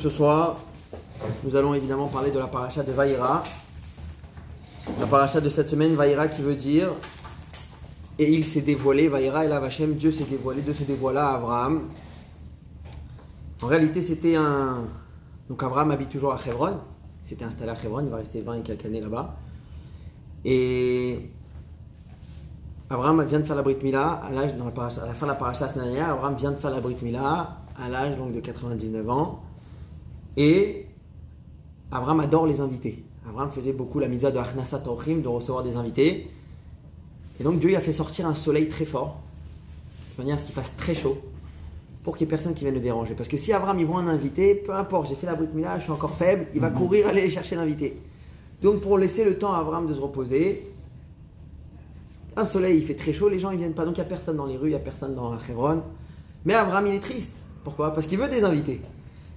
Ce soir, nous allons évidemment parler de la paracha de Vaïra. La paracha de cette semaine, Vaïra qui veut dire et il s'est dévoilé, Vaïra et la Vachem, Dieu s'est dévoilé, Dieu se dévoila à Abraham. En réalité, c'était un. Donc Abraham habite toujours à Hebron, il s'était installé à Hebron, il va rester 20 et quelques années là-bas. Et Abraham vient de faire la Brit Mila, à, l'âge, la, à la fin de la paracha Snania, Abraham vient de faire la Brit Mila à l'âge donc de 99 ans. Et Abraham adore les invités. Abraham faisait beaucoup la misa de Achnasat Orchim, de recevoir des invités. Et donc Dieu il a fait sortir un soleil très fort, de manière à ce qu'il fasse très chaud, pour qu'il n'y ait personne qui vienne le déranger. Parce que si Abraham il voit un invité, peu importe, j'ai fait la Brit Mila, je suis encore faible, il va courir aller chercher l'invité. Donc pour laisser le temps à Abraham de se reposer, un soleil, il fait très chaud, les gens ils viennent pas, donc il n'y a personne dans les rues, il n'y a personne dans Hebron. Mais Abraham il est triste. Pourquoi? Parce qu'il veut des invités.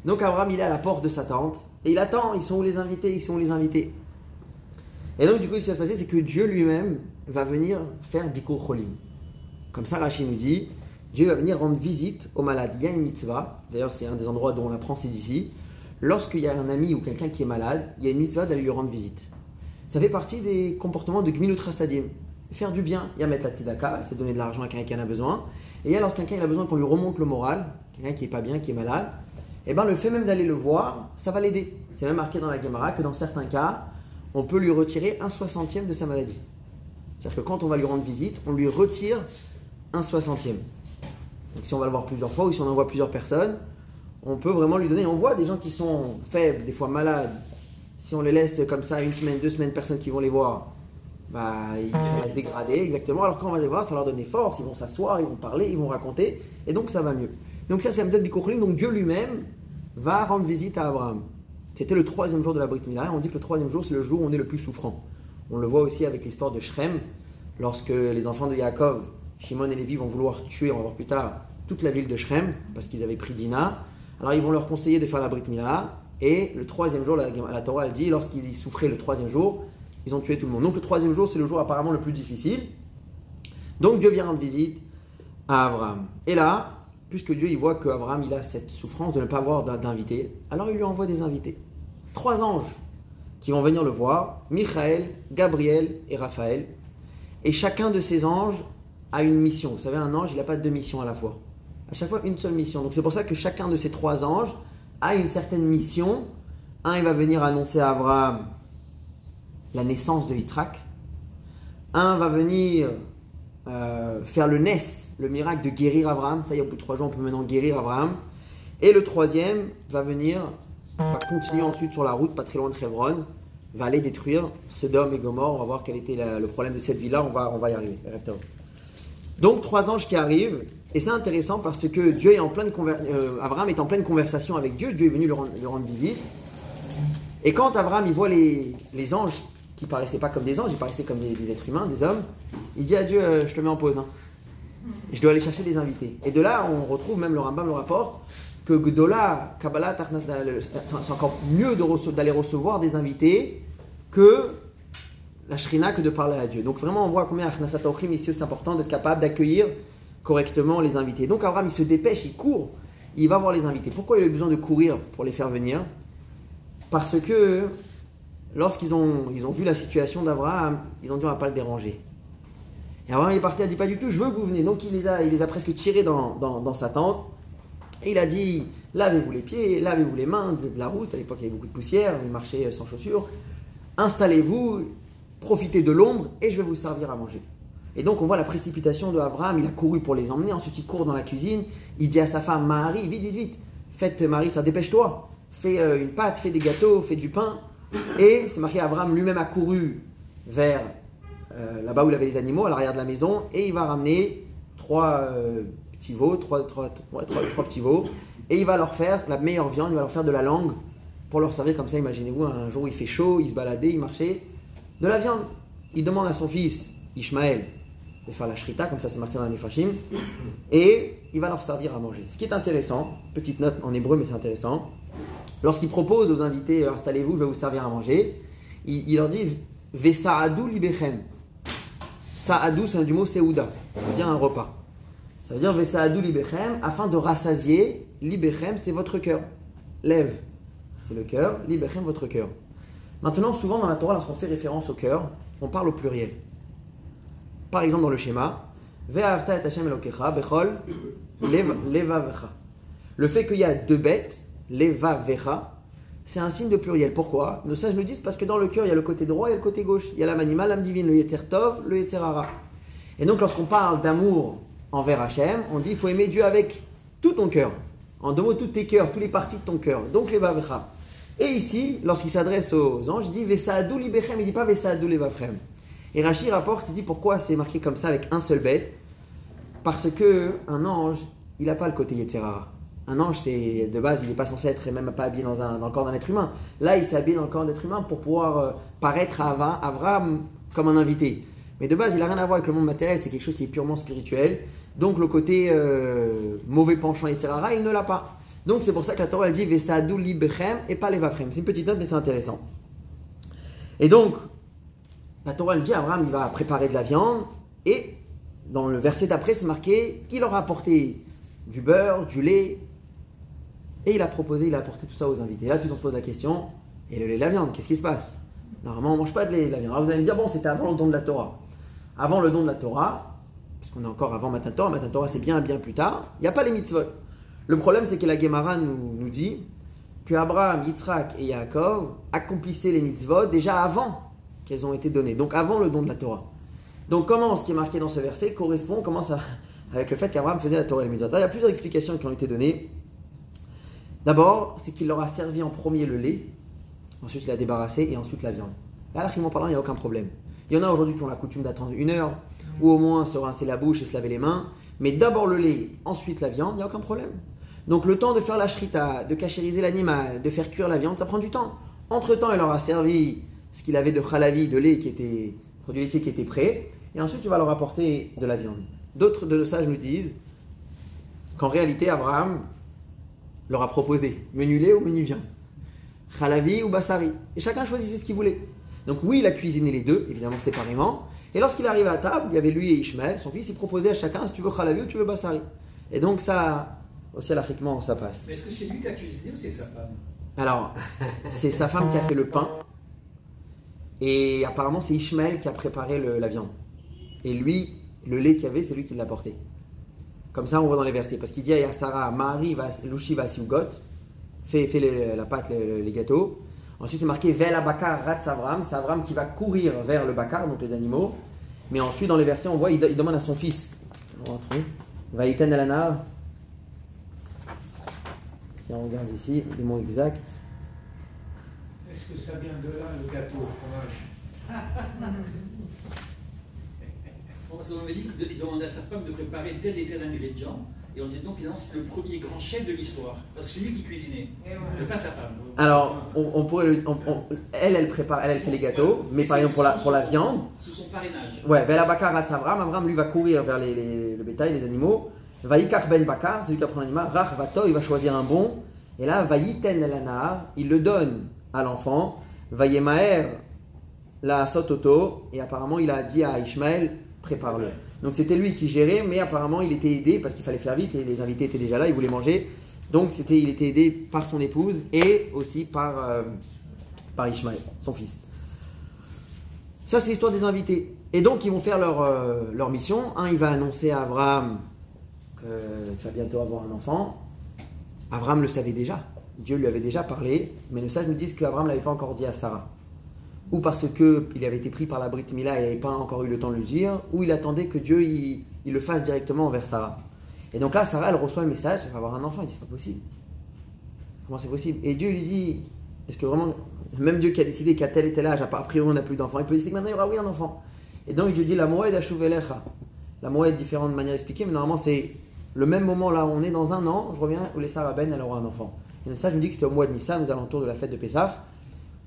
Donc Abraham il est à la porte de sa tente et il attend, ils sont où les invités, ils sont où les invités. Et donc du coup ce qui va se passer c'est que Dieu lui-même va venir faire Bikur Cholim. Comme ça Rachid nous dit, Dieu va venir rendre visite aux malades. Il y a une mitzvah, d'ailleurs c'est un des endroits dont on apprend c'est d'ici. Lorsqu'il y a un ami ou quelqu'un qui est malade, il y a une mitzvah d'aller lui rendre visite. Ça fait partie des comportements de Gmilut. Faire du bien, il y a mettre la tzedaka, c'est donner de l'argent à quelqu'un qui en a besoin. Et il y a lorsque quelqu'un a besoin qu'on lui remonte le moral, quelqu'un qui est pas bien, qui est malade, et ben le fait même d'aller le voir, ça va l'aider. C'est même marqué dans la Gemara que dans certains cas, on peut lui retirer un soixantième de sa maladie. C'est-à-dire que quand on va lui rendre visite, on lui retire un soixantième. Donc si on va le voir plusieurs fois ou si on envoie plusieurs personnes, on peut vraiment lui donner. On voit des gens qui sont faibles, des fois malades. Si on les laisse comme ça une semaine, deux semaines, personnes qui vont les voir, bah, ils, ça va se dégrader exactement. Alors quand on va les voir, ça leur donne des forces, ils vont s'asseoir, ils vont parler, ils vont raconter, et donc ça va mieux. Donc ça c'est la méthode Bikurim, donc Dieu lui-même va rendre visite à Abraham. C'était le troisième jour de la Brit Mila, on dit que le troisième jour c'est le jour où on est le plus souffrant. On le voit aussi avec l'histoire de Shrem, lorsque les enfants de Yaakov, Shimon et Lévi vont vouloir tuer, on va voir plus tard, toute la ville de Shrem, parce qu'ils avaient pris Dina. Alors ils vont leur conseiller de faire la Brit Mila, et le troisième jour, la, la Torah elle dit, lorsqu'ils y souffraient le troisième jour, ils ont tué tout le monde. Donc le troisième jour, c'est le jour apparemment le plus difficile. Donc Dieu vient rendre visite à Abraham. Et là, puisque Dieu il voit qu'Abraham il a cette souffrance de ne pas avoir d'in- d'invités, alors il lui envoie des invités. Trois anges qui vont venir le voir, Michael, Gabriel et Raphaël. Et chacun de ces anges a une mission. Vous savez, un ange, il n'a pas deux missions à la fois. À chaque fois, une seule mission. Donc c'est pour ça que chacun de ces trois anges a une certaine mission. Un, il va venir annoncer à Abraham la naissance de Yitzhak. Un va venir euh, faire le Nes, le miracle de guérir Abraham. Ça y est, au bout de trois jours, on peut maintenant guérir Abraham. Et le troisième va venir, va continuer ensuite sur la route, pas très loin de Hebron, va aller détruire Sodome et Gomorre. On va voir quel était le problème de cette ville-là. On va, on va y arriver. Donc trois anges qui arrivent, et c'est intéressant parce que Dieu est en pleine euh, Abraham est en pleine conversation avec Dieu. Dieu est venu lui rendre, visite. Et quand Abraham il voit les anges qui paraissaient pas comme des anges, ils paraissaient comme des, êtres humains, des hommes, il dit à Dieu euh, Je te mets en pause. hein. Je dois aller chercher des invités. Et de là, on retrouve même le Rambam le rapporte que Gdola, Kabbalah, Tarnas, c'est encore mieux d'aller recevoir des invités que la shrina que de parler à Dieu. Donc vraiment, on voit combien Achnasat ici c'est important d'être capable d'accueillir correctement les invités. Donc Abraham, il se dépêche, il court, il va voir les invités. Pourquoi il a eu besoin de courir pour les faire venir? Parce que lorsqu'ils ont, ils ont vu la situation d'Abraham, ils ont dit on va pas le déranger. Et Abraham est parti, il a dit pas du tout, je veux que vous venez. Donc il les a, il les a presque tirés dans, dans- dans sa tente. Et il a dit lavez-vous les pieds, lavez-vous les mains de, la route. À l'époque, il y avait beaucoup de poussière, il marchait sans chaussures. Installez-vous, profitez de l'ombre et je vais vous servir à manger. Et donc on voit la précipitation de Abraham, il a couru pour les emmener, ensuite il court dans la cuisine, il dit à sa femme Marie, vite, vite, vite, faites Marie, ça dépêche-toi, fais euh, une pâte, fais des gâteaux, fais du pain. Et c'est marqué, Abraham lui-même a couru vers euh, là-bas où il avait les animaux, à l'arrière de la maison, et il va ramener trois euh, petits veaux, trois, trois, trois- petits veaux, et il va leur faire la meilleure viande, il va leur faire de la langue pour leur servir comme ça. Imaginez-vous un jour il fait chaud, il se baladait, il marchait, de la viande. Il demande à son fils Ishmaël de faire la shrita, comme ça c'est marqué dans les Fashim, et il va leur servir à manger. Ce qui est intéressant, petite note en hébreu, mais c'est intéressant, lorsqu'il propose aux invités installez-vous, je vais vous servir à manger, il, leur dit Vesaadou libechem. Saadou, c'est du mot Seouda, ça veut dire un repas. Ça veut dire Vesaadou libechem, afin de rassasier, libechem, c'est votre cœur. Lève. c'est le cœur, libechem votre cœur. Maintenant, souvent dans la Torah, lorsqu'on fait référence au cœur, on parle au pluriel. Par exemple, dans le schéma. Le fait qu'il y a deux bêtes, Levavecha, c'est un signe de pluriel. Pourquoi? Nos sages nous disent parce que dans le cœur, il y a le côté droit et le côté gauche. Il y a l'âme animale, l'âme divine, le Yetzer Tov, le Yetzer Hara. Et donc, lorsqu'on parle d'amour envers Hachem, on dit il faut aimer Dieu avec tout ton cœur. En deux mots, tous tes cœurs, toutes les parties de ton cœur. Donc, les Vavecha. Et ici, lorsqu'il s'adresse aux anges, il dit Vesaadou libechem, il dit pas Vesaadou levafrem. Et Rachid rapporte, il dit pourquoi c'est marqué comme ça avec un seul bête? Parce que un ange, il n'a pas le côté Yetzerara. Un ange, c'est de base, il n'est pas censé être et même pas habillé dans, un, le corps d'un être humain. Là, il s'est habillé dans le corps d'un être humain pour pouvoir euh, paraître à Avram comme un invité. Mais de base, il n'a rien à voir avec le monde matériel, c'est quelque chose qui est purement spirituel. Donc le côté euh, mauvais penchant, etc., il ne l'a pas. Donc c'est pour ça que la Torah elle dit Vesadou libechem et pas levafrem. C'est une petite note, mais c'est intéressant. Et donc, la Torah elle dit Abraham il va préparer de la viande et dans le verset d'après c'est marqué il aura apporté du beurre, du lait et il a proposé, il a apporté tout ça aux invités. Et là tu te poses la question et le lait, la viande, qu'est-ce qui se passe? Normalement on mange pas de lait, la viande. Alors vous allez me dire bon c'était avant le don de la Torah. Avant le don de la Torah, puisqu'on est encore avant Matan Torah, Matan Torah c'est bien bien plus tard, il n'y a pas les mitzvot. Le problème, c'est que la Gemara nous, dit que Abraham, Yitzhak et Yaakov accomplissaient les mitzvot déjà avant qu'elles ont été données, donc avant le don de la Torah. Donc comment ce qui est marqué dans ce verset correspond commence avec le fait qu'Abraham faisait la Torah et les mitzvot Il y a plusieurs explications qui ont été données. D'abord, c'est qu'il leur a servi en premier le lait, ensuite il a débarrassé et ensuite la viande. Là, parlant, il n'y a aucun problème. Il y en a aujourd'hui qui ont la coutume d'attendre une heure, ou au moins se rincer la bouche et se laver les mains. Mais d'abord le lait, ensuite la viande, il n'y a aucun problème. Donc le temps de faire la shrita, de cachériser l'animal, de faire cuire la viande, ça prend du temps. Entre-temps, il leur a servi ce qu'il avait de khalavi, de lait qui était, produit laitier qui était prêt, et ensuite tu vas leur apporter de la viande. D'autres de nos sages nous disent qu'en réalité, Abraham leur a proposé menu lait ou menu viande, khalavi ou bassari, et chacun choisissait ce qu'il voulait. Donc oui, il a cuisiné les deux, évidemment séparément, et lorsqu'il arrivait à table, il y avait lui et Ishmael, son fils, il proposait à chacun si tu veux khalavi ou tu veux bassari. Et donc ça, aussi l'afriquement, ça passe. Est-ce que c'est lui qui a cuisiné ou c'est sa femme? Alors, c'est sa femme qui a fait le pain. Et apparemment, c'est Ishmael qui a préparé la viande. Et lui, le lait qu'il y avait, c'est lui qui l'a porté. Comme ça, on voit dans les versets. Parce qu'il dit à Sarah, Marie va, Louchi va fais, fais la pâte, les, gâteaux. Ensuite, c'est marqué Vela Bakar Rat Savram. C'est Avram qui va courir vers le Bakar, donc les animaux. Mais ensuite, dans les versets, on voit, il, demande à son fils. Va Iten Alana. Si on regarde ici, les mots exacts. Est-ce que ça vient de là, le gâteau au fromage? On m'a dit qu'il demandait à sa femme de préparer tel et tel ingrédient. Et on dit donc finalement c'est le premier grand chef de l'histoire. Parce que c'est lui qui cuisinait, ouais. pas sa femme. Alors, on, pourrait le, elle, elle prépare, elle, elle fait les gâteaux, mais par exemple pour la, pour la viande. Sous son parrainage. Ouais, Velabakar Avram, Avram lui va courir vers les, le bétail, les animaux. Vaïkar ben Bakar, c'est lui qui apprend l'animal. Rach Vato, il va choisir un bon. Et là, Vaïten el il le donne à l'enfant. Vaïemaer la sototo. Et apparemment, il a dit à Ishmael, prépare-le. Donc c'était lui qui gérait, mais apparemment, il était aidé parce qu'il fallait faire vite et les invités étaient déjà là, ils voulaient manger. Donc c'était, il était aidé par son épouse et aussi par, euh, par Ishmael, son fils. Ça, c'est l'histoire des invités. Et donc, ils vont faire leur, euh, leur mission. Un, il va annoncer à Abraham tu vas bientôt avoir un enfant. Abraham le savait déjà. Dieu lui avait déjà parlé, mais le sages nous disent qu'Abraham ne l'avait pas encore dit à Sarah. Ou parce qu'il avait été pris par la Brit Mila et n'avait pas encore eu le temps de le dire, ou il attendait que Dieu il, le fasse directement envers Sarah. Et donc là, Sarah, elle reçoit le message, elle va avoir un enfant. Il dit, c'est pas possible. Comment c'est possible? Et Dieu lui dit, est-ce que vraiment, même Dieu qui a décidé qu'à tel et tel âge, a priori on n'a plus d'enfant, il peut décider que maintenant il y aura oui un enfant. Et donc Dieu dit, la moed achuvelecha. La moed, différente manière d'expliquer, mais normalement c'est le même moment là, on est dans un an, je reviens, où les Sarabènes, elle aura un enfant. Et ça, je me dis que c'était au mois de Nissan, aux alentours de la fête de Pessah,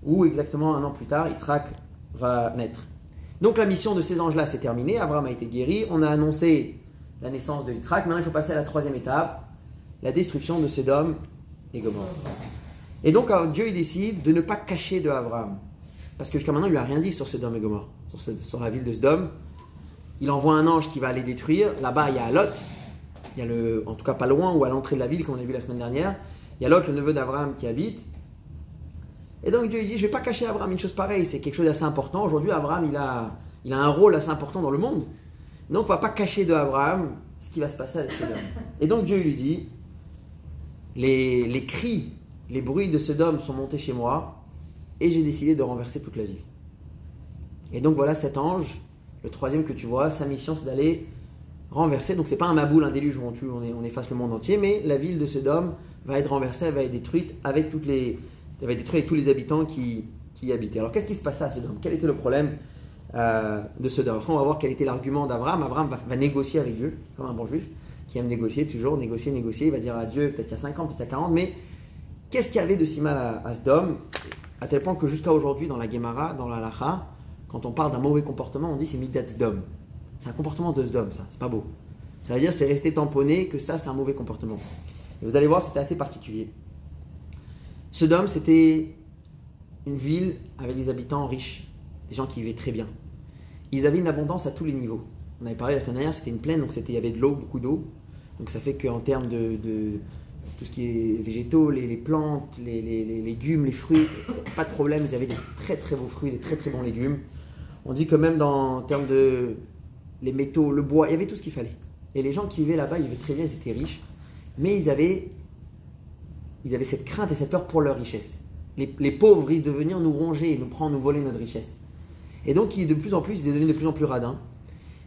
où exactement un an plus tard, Yitzhak va naître. Donc la mission de ces anges-là s'est terminée, Abraham a été guéri, on a annoncé la naissance de Yitzhak, maintenant il faut passer à la troisième étape, la destruction de Sodome et Gomorrhe. Et donc Dieu il décide de ne pas cacher de Abraham, parce que jusqu'à maintenant il lui a rien dit sur Sodome et Gomorrhe, sur, sur la ville de Sodome. Il envoie un ange qui va les détruire, là-bas il y a Lot, il y a le, en tout cas pas loin ou à l'entrée de la ville, comme on a vu la semaine dernière. Il y a Lot, le neveu d'Abraham, qui habite. Et donc Dieu il dit, je vais pas cacher à Abraham une chose pareille, c'est quelque chose d'assez important. Aujourd'hui, Abraham, il a, il a un rôle assez important dans le monde. Donc, on va pas cacher de Abraham ce qui va se passer avec Sodome. Et donc Dieu lui dit, les, les cris, les bruits de Sodome sont montés chez moi, et j'ai décidé de renverser toute la ville. Et donc voilà cet ange, le troisième que tu vois, sa mission c'est d'aller renverser. Donc c'est pas un maboule, un déluge où on tue, on, efface le monde entier, mais la ville de Sodome va être renversée, elle va être détruite avec toutes les, être détruite avec tous les habitants qui, qui y habitaient. Alors qu'est-ce qui se passait à Sodome? Quel était le problème euh, de Sodome? Après on va voir quel était l'argument d'Abraham. Abraham va, négocier avec Dieu, comme un bon juif, qui aime négocier, toujours négocier, négocier. Il va dire à Dieu, peut-être il y a 50, peut-être il y a 40, mais qu'est-ce qu'il y avait de si mal à, à Sodome À tel point que jusqu'à aujourd'hui, dans la Gemara, dans la Lacha, quand on parle d'un mauvais comportement, on dit c'est midat Sdom. C'est un comportement de Sdom, ça. C'est pas beau. Ça veut dire c'est rester tamponné que ça, c'est un mauvais comportement. Et vous allez voir, c'était assez particulier. Sodome, c'était une ville avec des habitants riches, des gens qui vivaient très bien. Ils avaient une abondance à tous les niveaux. On avait parlé la semaine dernière, c'était une plaine, donc il y avait de l'eau, beaucoup d'eau. Donc ça fait qu'en termes de, tout ce qui est végétaux, les, plantes, les, légumes, les fruits, pas de problème, ils avaient des très très beaux fruits, des très très bons légumes. On dit que même dans, en termes de les métaux, le bois, il y avait tout ce qu'il fallait. Et les gens qui vivaient là-bas, ils vivaient très bien, ils étaient riches, mais ils avaient, ils avaient cette crainte et cette peur pour leur richesse. Les, pauvres risquent de venir nous ronger, nous prendre, nous voler notre richesse. Et donc, de plus en plus, ils devenaient de plus en plus radins.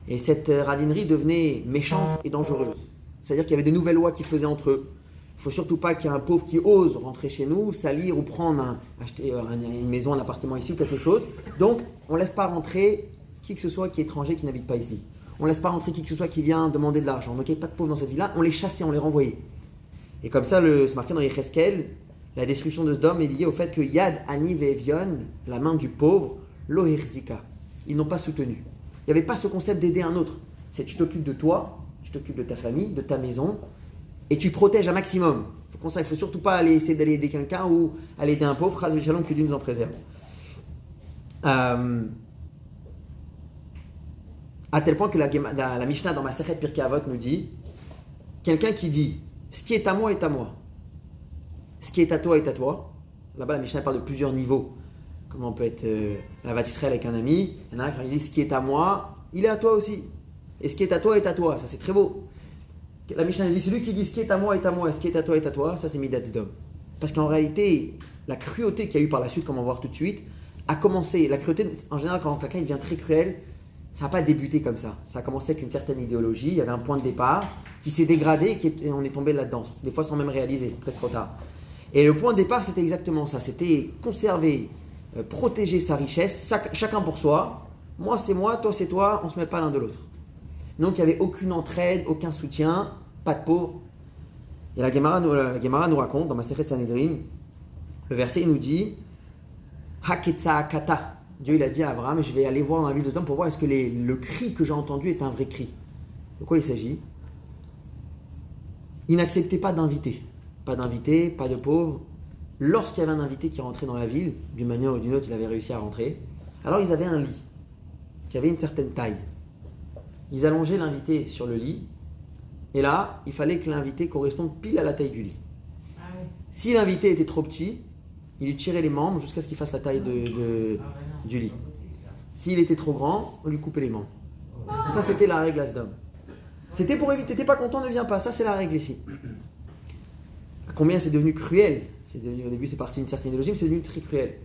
Et cette radinerie devenait méchante et dangereuse. C'est-à-dire qu'il y avait des nouvelles lois qui faisaient entre eux. Il faut surtout pas qu'il y ait un pauvre qui ose rentrer chez nous, salir ou prendre acheter une maison, un appartement ici ou quelque chose. Donc, on ne laisse pas rentrer qui que ce soit qui est étranger, qui n'habite pas ici. On ne laisse pas rentrer qui que ce soit qui vient demander de l'argent. Donc il n'y pas de pauvres dans cette ville-là. On les chassait, on les renvoyait. Et comme ça, c'est marqué dans Yecheskel, la destruction de dôme est liée au fait que Yad Ani Vevion, la main du pauvre, Loherzika, ils n'ont pas soutenu. Il n'y avait pas ce concept d'aider un autre. C'est tu t'occupes de toi, tu t'occupes de ta famille, de ta maison, et tu protèges un maximum. Il ne faut surtout pas aller essayer d'aller aider quelqu'un ou aller aider un pauvre, que Dieu nous en préserve. Euh, à tel point que la, Mishnah dans ma Pirkei Avot nous dit quelqu'un qui dit ce qui est à moi est à moi, ce qui est à toi est à toi. Là-bas, la Mishnah parle de plusieurs niveaux. Comment on peut être euh, la Israël avec un ami. Il y en a un qui dit ce qui est à moi, il est à toi aussi. Et ce qui est à toi est à toi. Ça, c'est très beau. La Mishnah dit celui qui dit ce qui est à moi est à moi, ce qui est à toi est à toi, ça c'est Midat Dom. Parce qu'en réalité, la cruauté qu'il y a eu par la suite, comme on va voir tout de suite, a commencé. La cruauté, en général, quand quelqu'un devient très cruel, ça n'a pas débuté comme ça. Ça a commencé avec une certaine idéologie, il y avait un point de départ qui s'est dégradé et, on est tombé là-dedans, des fois sans même réaliser, presque trop tard. Et le point de départ, c'était exactement ça, c'était conserver, euh, protéger sa richesse, chacun pour soi. Moi, c'est moi, toi, c'est toi, on ne se met pas l'un de l'autre. Donc, il n'y avait aucune entraide, aucun soutien, pas de pauvres. Et la Gemara nous, raconte, dans ma de Sanhedrin, le verset il nous dit Haketsa kata Dieu il a dit à Abraham, je vais aller voir dans la ville de Sodome pour voir est-ce que le cri que j'ai entendu est un vrai cri. De quoi il s'agit? Il n'acceptait pas d'invité. Pas d'invité, pas de pauvres. Lorsqu'il y avait un invité qui rentrait dans la ville, d'une manière ou d'une autre, il avait réussi à rentrer. Alors ils avaient un lit qui avait une certaine taille. Ils allongeaient l'invité sur le lit. Et là, il fallait que l'invité corresponde pile à la taille du lit. Ah si l'invité était trop petit, il lui tirait les membres jusqu'à ce qu'il fasse la taille de, du lit. S'il était trop grand, on lui coupait les membres. Ça, c'était la règle d'homme. C'était pour éviter, t'es pas content, ne viens pas. Ça, c'est la règle ici. Combien c'est devenu cruel? C'est devenu, Au début, c'est parti d'une certaine idéologie, mais c'est devenu très cruel.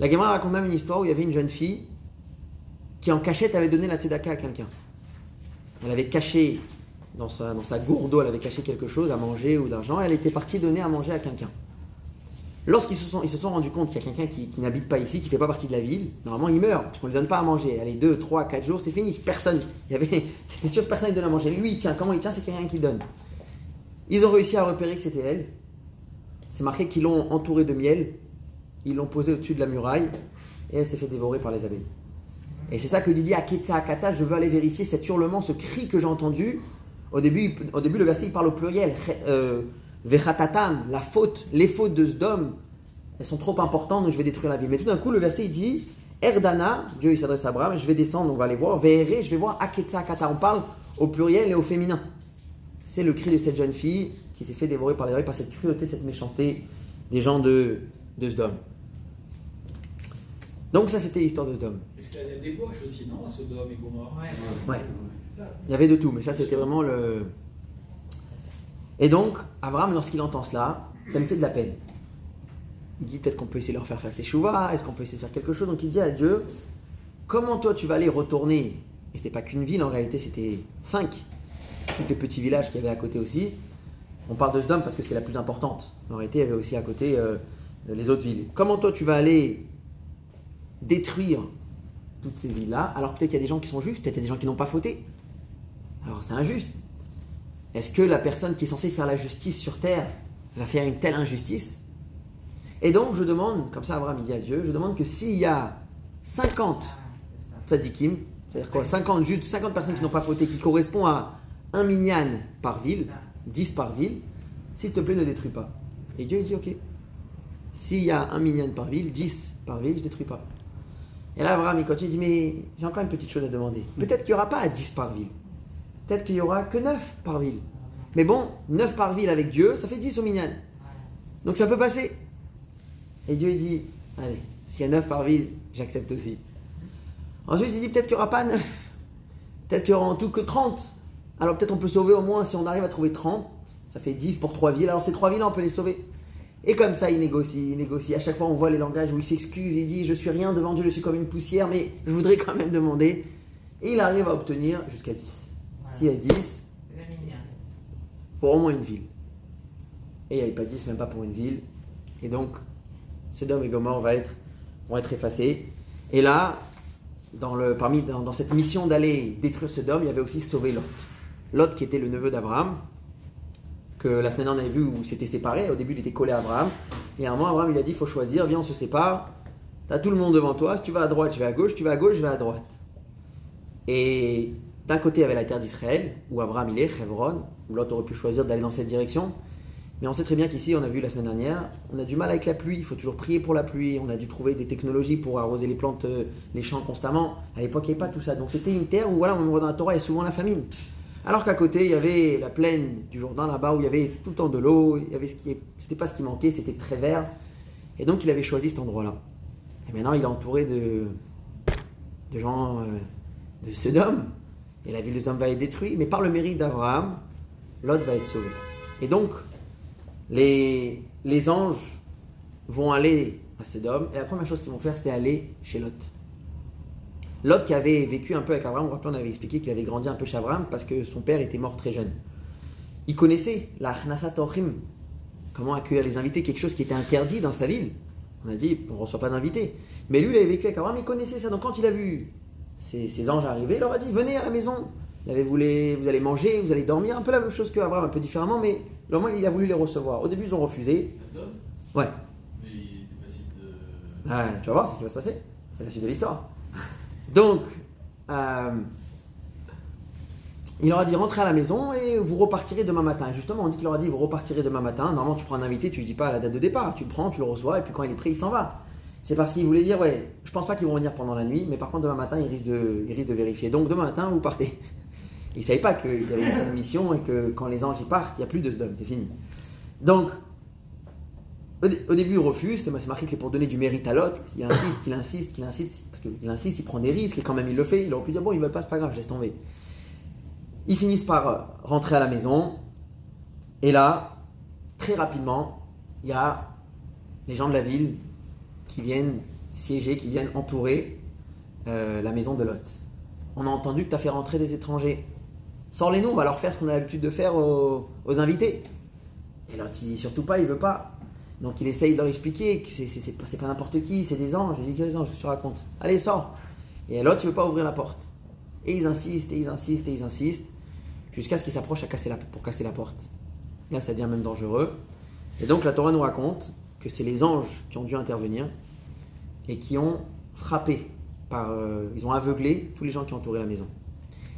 La Gemara raconte même une histoire où il y avait une jeune fille qui, en cachette, avait donné la tzedaka à quelqu'un. Elle avait caché, dans sa, dans sa gourde elle avait caché quelque chose à manger ou d'argent. Elle était partie donner à manger à quelqu'un. Lorsqu'ils se sont, ils se sont rendus compte qu'il y a quelqu'un qui, n'habite pas ici, qui ne fait pas partie de la ville, normalement il meurt, parce qu'on ne lui donne pas à manger. Allez, 2, 3, 4 jours, c'est fini. Personne. Il y avait, c'était sûr que personne ne donne à manger. Lui, il tient. Comment il tient? C'est quelqu'un qui donne. Ils ont réussi à repérer que c'était elle. C'est marqué qu'ils l'ont entourée de miel. Ils l'ont posée au-dessus de la muraille. Et elle s'est fait dévorer par les abeilles. Et c'est ça que Didier Aketa Akata, je veux aller vérifier cet hurlement, ce cri que j'ai entendu. Au début, au début, le verset, il parle au pluriel. Euh, Vechatatam, la faute, les fautes de Sdom, elles sont trop importantes, donc je vais détruire la ville. Mais tout d'un coup, le verset il dit Erdana, Dieu il s'adresse à Abraham, je vais descendre, on va aller voir. Vere, je vais voir Aketsa Kata. On parle au pluriel et au féminin. C'est le cri de cette jeune fille qui s'est fait dévorer par les oreilles par cette cruauté, cette méchanceté des gens de, de Sdom. Donc ça c'était l'histoire de Sodome. Est-ce qu'il y a des débauches aussi, non À Sodome et Gomorrhe? Ouais. Ouais. C'est ça. Il y avait de tout, mais ça c'était vraiment le. Et donc, Abraham, lorsqu'il entend cela, ça lui fait de la peine. Il dit peut-être qu'on peut essayer de leur faire faire teshuva, est-ce qu'on peut essayer de faire quelque chose? Donc il dit à Dieu, comment toi tu vas aller retourner? Et c'était pas qu'une ville, en réalité c'était cinq. Tous les petits villages qu'il y avait à côté aussi. On parle de Sodome parce que c'était la plus importante. En réalité, il y avait aussi à côté euh, les autres villes. Comment toi tu vas aller détruire toutes ces villes-là? Alors peut-être qu'il y a des gens qui sont justes, peut-être qu'il y a des gens qui n'ont pas fauté. Alors c'est injuste. Est-ce que la personne qui est censée faire la justice sur terre va faire une telle injustice? Et donc je demande, comme ça Abraham dit à Dieu, je demande que s'il y a 50 Ah, c'est ça. tzadikim, c'est-à-dire quoi 50 justes, 50 personnes qui n'ont pas fauté, qui correspondent à un minyan par ville, 10 par ville, s'il te plaît ne détruis pas. Et Dieu il dit ok. S'il y a un minyan par ville, 10 par ville, je ne détruis pas. Et là Abraham il continue, il dit mais j'ai encore une petite chose à demander. Peut-être qu'il n'y aura pas à 10 par ville. Peut-être qu'il n'y aura que 9 par ville. Mais bon, 9 par ville avec Dieu, ça fait 10 au minyan. Donc ça peut passer. Et Dieu dit, allez, s'il y a 9 par ville, j'accepte aussi. Ensuite il dit, peut-être qu'il n'y aura pas 9. Peut-être qu'il y aura en tout que 30. Alors peut-être on peut sauver au moins, si on arrive à trouver 30, ça fait 10 pour 3 villes. Alors ces 3 villes, on peut les sauver. Et comme ça, il négocie, il négocie. À chaque fois, on voit les langages où il s'excuse, il dit, je suis rien devant Dieu, je suis comme une poussière, mais je voudrais quand même demander. Et il arrive à obtenir jusqu'à 10. S'il y a 10, C'est le mignon. pour au moins une ville. Et il n'y avait pas 10, même pas pour une ville. Et donc, Sodome et Gomorre être, vont être effacés. Et là, dans, le, parmi, dans, cette mission d'aller détruire Sodome, il y avait aussi sauver Lot. Lot qui était le neveu d'Abraham, que la semaine dernière on avait vu où s'était séparé. Au début, il était collé à Abraham. Et à un moment, Abraham, il a dit, il faut choisir, viens, on se sépare. Tu as tout le monde devant toi. Si tu vas à droite, je vais à gauche. Tu vas à gauche, je vais à droite. Et d'un côté, il y avait la terre d'Israël, où Abraham il est, Hebron, où Lot aurait pu choisir d'aller dans cette direction. Mais on sait très bien qu'ici, on a vu la semaine dernière, on a du mal avec la pluie. Il faut toujours prier pour la pluie. On a dû trouver des technologies pour arroser les plantes, euh, les champs constamment. À l'époque, il n'y avait pas tout ça. Donc c'était une terre où, voilà, on voit dans la Torah, il y a souvent la famine. Alors qu'à côté, il y avait la plaine du Jourdain là-bas où il y avait tout le temps de l'eau. Ce qui, c'était pas ce qui manquait, c'était très vert. Et donc, il avait choisi cet endroit-là. Et maintenant, il est entouré de, de gens euh, de Sodome. Et la ville de Sodome va être détruite. Mais par le mérite d'Abraham, Lot va être sauvé. Et donc, les, les anges vont aller à Sodome. Et la première chose qu'ils vont faire, c'est aller chez Lot. Lot qui avait vécu un peu avec Abraham, on avait expliqué qu'il avait grandi un peu chez Abraham parce que son père était mort très jeune. Il connaissait la Orchim, comment accueillir les invités, quelque chose qui était interdit dans sa ville. On a dit, on ne reçoit pas d'invités. Mais lui, il avait vécu avec Abraham, il connaissait ça. Donc quand il a vu ces, ces anges arriver, il leur a dit, venez à la maison. Avait voulu, vous allez manger, vous allez dormir, un peu la même chose que Abraham, un peu différemment, mais moins il a voulu les recevoir. Au début, ils ont refusé. Ouais, Mais il était facile de. Ah, tu vas voir ce qui va se passer. C'est la suite de l'histoire. Donc, euh, il leur a dit rentrez à la maison et vous repartirez demain matin. Justement, on dit qu'il leur a dit vous repartirez demain matin. Normalement, tu prends un invité, tu lui dis pas la date de départ. Tu le prends, tu le reçois et puis quand il est prêt, il s'en va. C'est parce qu'il voulait dire ouais, je pense pas qu'ils vont venir pendant la nuit, mais par contre demain matin, ils risquent de, ils risquent de vérifier. Donc demain matin, vous partez. Ils savaient pas qu'il y avait cette mission et que quand les anges y partent, il n'y a plus de Sodome, c'est fini. Donc, au, dé- au début, il refuse. C'est marqué que c'est pour donner du mérite à l'autre, qui insiste, qu'il insiste, qu'il insiste. Parce qu'il insiste, il prend des risques et quand même il le fait. Il aurait pu dire bon, ils veulent pas, c'est pas grave, je laisse tomber. Ils finissent par euh, rentrer à la maison. Et là, très rapidement, il y a les gens de la ville qui viennent siéger, qui viennent entourer euh, la maison de Lot. On a entendu que tu as fait rentrer des étrangers. Sors-les nous, on va leur faire ce qu'on a l'habitude de faire aux, invités. Et Lot, il dit surtout pas, il veut pas. Donc il essaye de leur expliquer que c'est, c'est, pas, n'importe qui, c'est des anges. Je dis quels anges, qu'est-ce que tu racontes? Allez, sors. Et l'autre, il veut pas ouvrir la porte. Et ils insistent, et ils insistent, et ils insistent, jusqu'à ce qu'ils s'approchent à casser la, pour casser la porte. Là, ça devient même dangereux. Et donc la Torah nous raconte que c'est les anges qui ont dû intervenir et qui ont frappé, par, euh, ils ont aveuglé tous les gens qui entouraient la maison.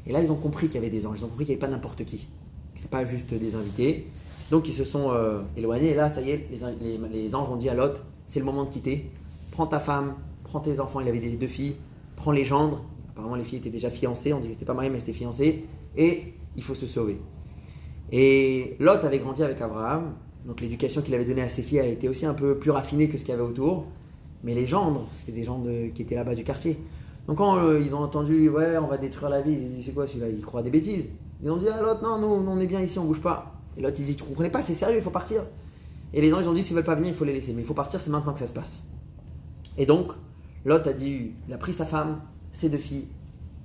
Et là, ils ont compris qu'il y avait des anges, ils ont compris qu'il n'y avait pas n'importe qui, que ce pas juste des invités. Donc ils se sont euh, éloignés. Et là, ça y est, les, anges ont dit à Lot, c'est le moment de quitter, prends ta femme, prends tes enfants, il avait des deux filles, prends les gendres, apparemment les filles étaient déjà fiancées, on dit que pas marié mais c'était fiancé, et il faut se sauver. Et Lot avait grandi avec Abraham, donc l'éducation qu'il avait donnée à ses filles elle était aussi un peu plus raffinée que ce qu'il y avait autour. Mais les gendres, c'était des gens qui étaient là-bas du quartier. Donc quand euh, ils ont entendu, ouais, on va détruire la ville, ils ont dit, c'est quoi celui-là? Il croit des bêtises. Ils ont dit, ah l'autre, non, nous, on est bien ici, on bouge pas. Et l'autre, il dit, tu comprenez pas, c'est sérieux, il faut partir. Et les gens, ils ont dit, s'ils veulent pas venir, il faut les laisser. Mais il faut partir, c'est maintenant que ça se passe. Et donc, Lot a dit, il a pris sa femme, ses deux filles,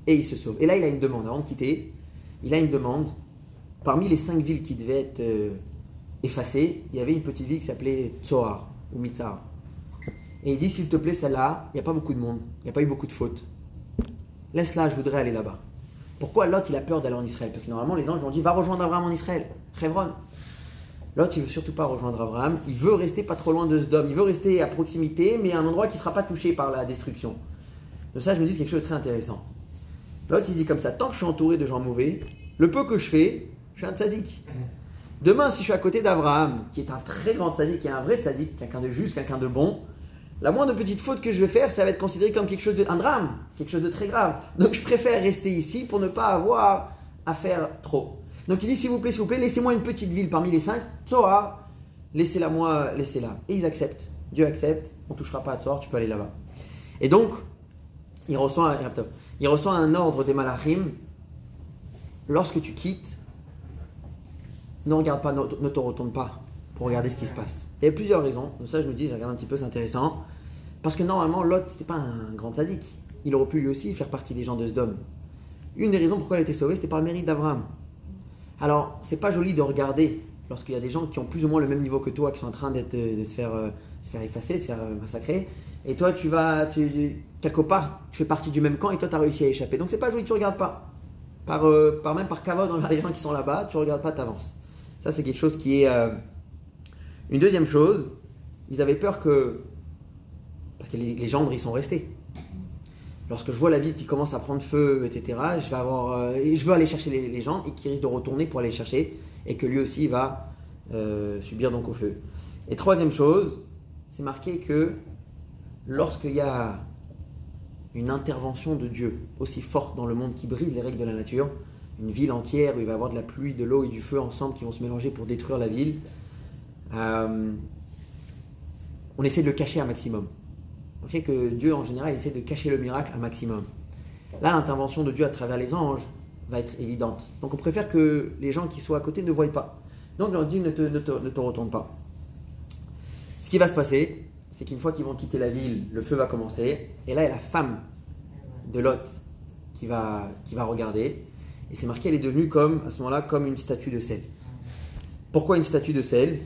et il se sauve. Et là, il a une demande. Avant de quitter, il a une demande. Parmi les cinq villes qui devaient être euh, effacées, il y avait une petite ville qui s'appelait Tsoar, ou Mitzar. Et il dit, s'il te plaît, celle-là, il n'y a pas beaucoup de monde, il n'y a pas eu beaucoup de fautes. Laisse-la, je voudrais aller là-bas. Pourquoi Lot, il a peur d'aller en Israël? Parce que normalement, les anges lui ont dit, va rejoindre Abraham en Israël, Hebron. Lot, il veut surtout pas rejoindre Abraham. Il veut rester pas trop loin de Sodome. Il veut rester à proximité, mais à un endroit qui ne sera pas touché par la destruction. De ça, je me dis quelque chose de très intéressant. Lot, il dit comme ça tant que je suis entouré de gens mauvais, le peu que je fais, je suis un tzaddik. Demain, si je suis à côté d'Abraham, qui est un très grand tzaddik, qui est un vrai tzaddik, quelqu'un de juste, quelqu'un de bon, la moindre petite faute que je vais faire, ça va être considéré comme quelque chose de un drame, quelque chose de très grave. Donc, je préfère rester ici pour ne pas avoir à faire trop. Donc, il dit s'il vous plaît, s'il vous plaît, laissez-moi une petite ville parmi les cinq, Tsoar, laissez-la moi, laissez-la. Et ils acceptent. Dieu accepte, on touchera pas à Tsoar, tu peux aller là-bas. Et donc, il reçoit, un- il reçoit un ordre des Malachim. Lorsque tu quittes, ne regarde pas, ne, ne te retourne pas pour regarder ce qui se passe. Il y a plusieurs raisons. Donc ça, je me dis, je regarde un petit peu, c'est intéressant. Parce que normalement, Lot, c'était pas un grand sadique. Il aurait pu lui aussi faire partie des gens de Sodome. Une des raisons pourquoi il a été sauvé, c'était par le mérite d'Abraham. Alors, c'est pas joli de regarder lorsqu'il y a des gens qui ont plus ou moins le même niveau que toi, qui sont en train de se faire, euh, se faire effacer, de se faire euh, massacrer. Et toi, tu vas, tu, quelque part, tu fais partie du même camp et toi, tu as réussi à échapper. Donc, c'est pas joli, tu regardes pas. Par, euh, par même par cavode envers les gens qui sont là-bas, tu regardes pas, t'avances. Ça, c'est quelque chose qui est. Une deuxième chose, ils avaient peur que. Parce que les, les gendres, ils sont restés. Lorsque je vois la ville qui commence à prendre feu, etc., je vais avoir. euh, je veux aller chercher les, les gens et qui risquent de retourner pour aller chercher et que lui aussi va euh, subir donc au feu. Et troisième chose, c'est marqué que lorsqu'il y a une intervention de Dieu aussi forte dans le monde qui brise les règles de la nature, une ville entière où il va y avoir de la pluie, de l'eau et du feu ensemble qui vont se mélanger pour détruire la ville, euh, on essaie de le cacher un maximum. On fait que Dieu, en général, essaie de cacher le miracle un maximum. Là, l'intervention de Dieu à travers les anges va être évidente. Donc, on préfère que les gens qui sont à côté ne voient pas. Donc, on dit ne te retourne pas. Ce qui va se passer, c'est qu'une fois qu'ils vont quitter la ville, le feu va commencer. Et là, il y a la femme de Lot qui va, qui va regarder. Et c'est marqué, elle est devenue comme, à ce moment-là, comme une statue de sel. Pourquoi une statue de sel?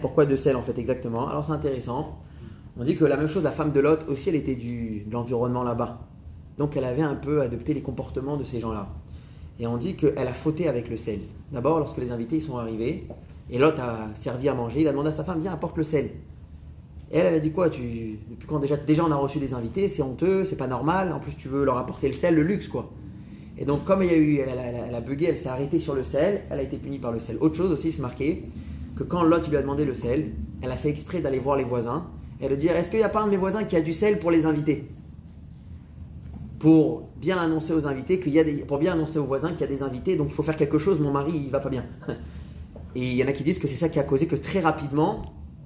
Pourquoi de sel en fait exactement Alors c'est intéressant. On dit que la même chose, la femme de Lot aussi, elle était du, de l'environnement là-bas. Donc elle avait un peu adopté les comportements de ces gens-là. Et on dit qu'elle a fauté avec le sel. D'abord, lorsque les invités sont arrivés, et Lot a servi à manger, il a demandé à sa femme, viens, apporte le sel. Et elle, elle a dit quoi tu, Depuis quand déjà, déjà on a reçu des invités, c'est honteux, c'est pas normal, en plus tu veux leur apporter le sel, le luxe quoi. Et donc comme il y a eu, elle, elle a bugué, elle s'est arrêtée sur le sel, elle a été punie par le sel. Autre chose aussi, c'est marqué que quand Lot lui a demandé le sel, elle a fait exprès d'aller voir les voisins et de dire est-ce qu'il n'y a pas un de mes voisins qui a du sel pour les invités? Pour bien annoncer aux invités qu'il y a des, pour bien annoncer aux voisins qu'il y a des invités, donc il faut faire quelque chose, mon mari il va pas bien. Et il y en a qui disent que c'est ça qui a causé que très rapidement,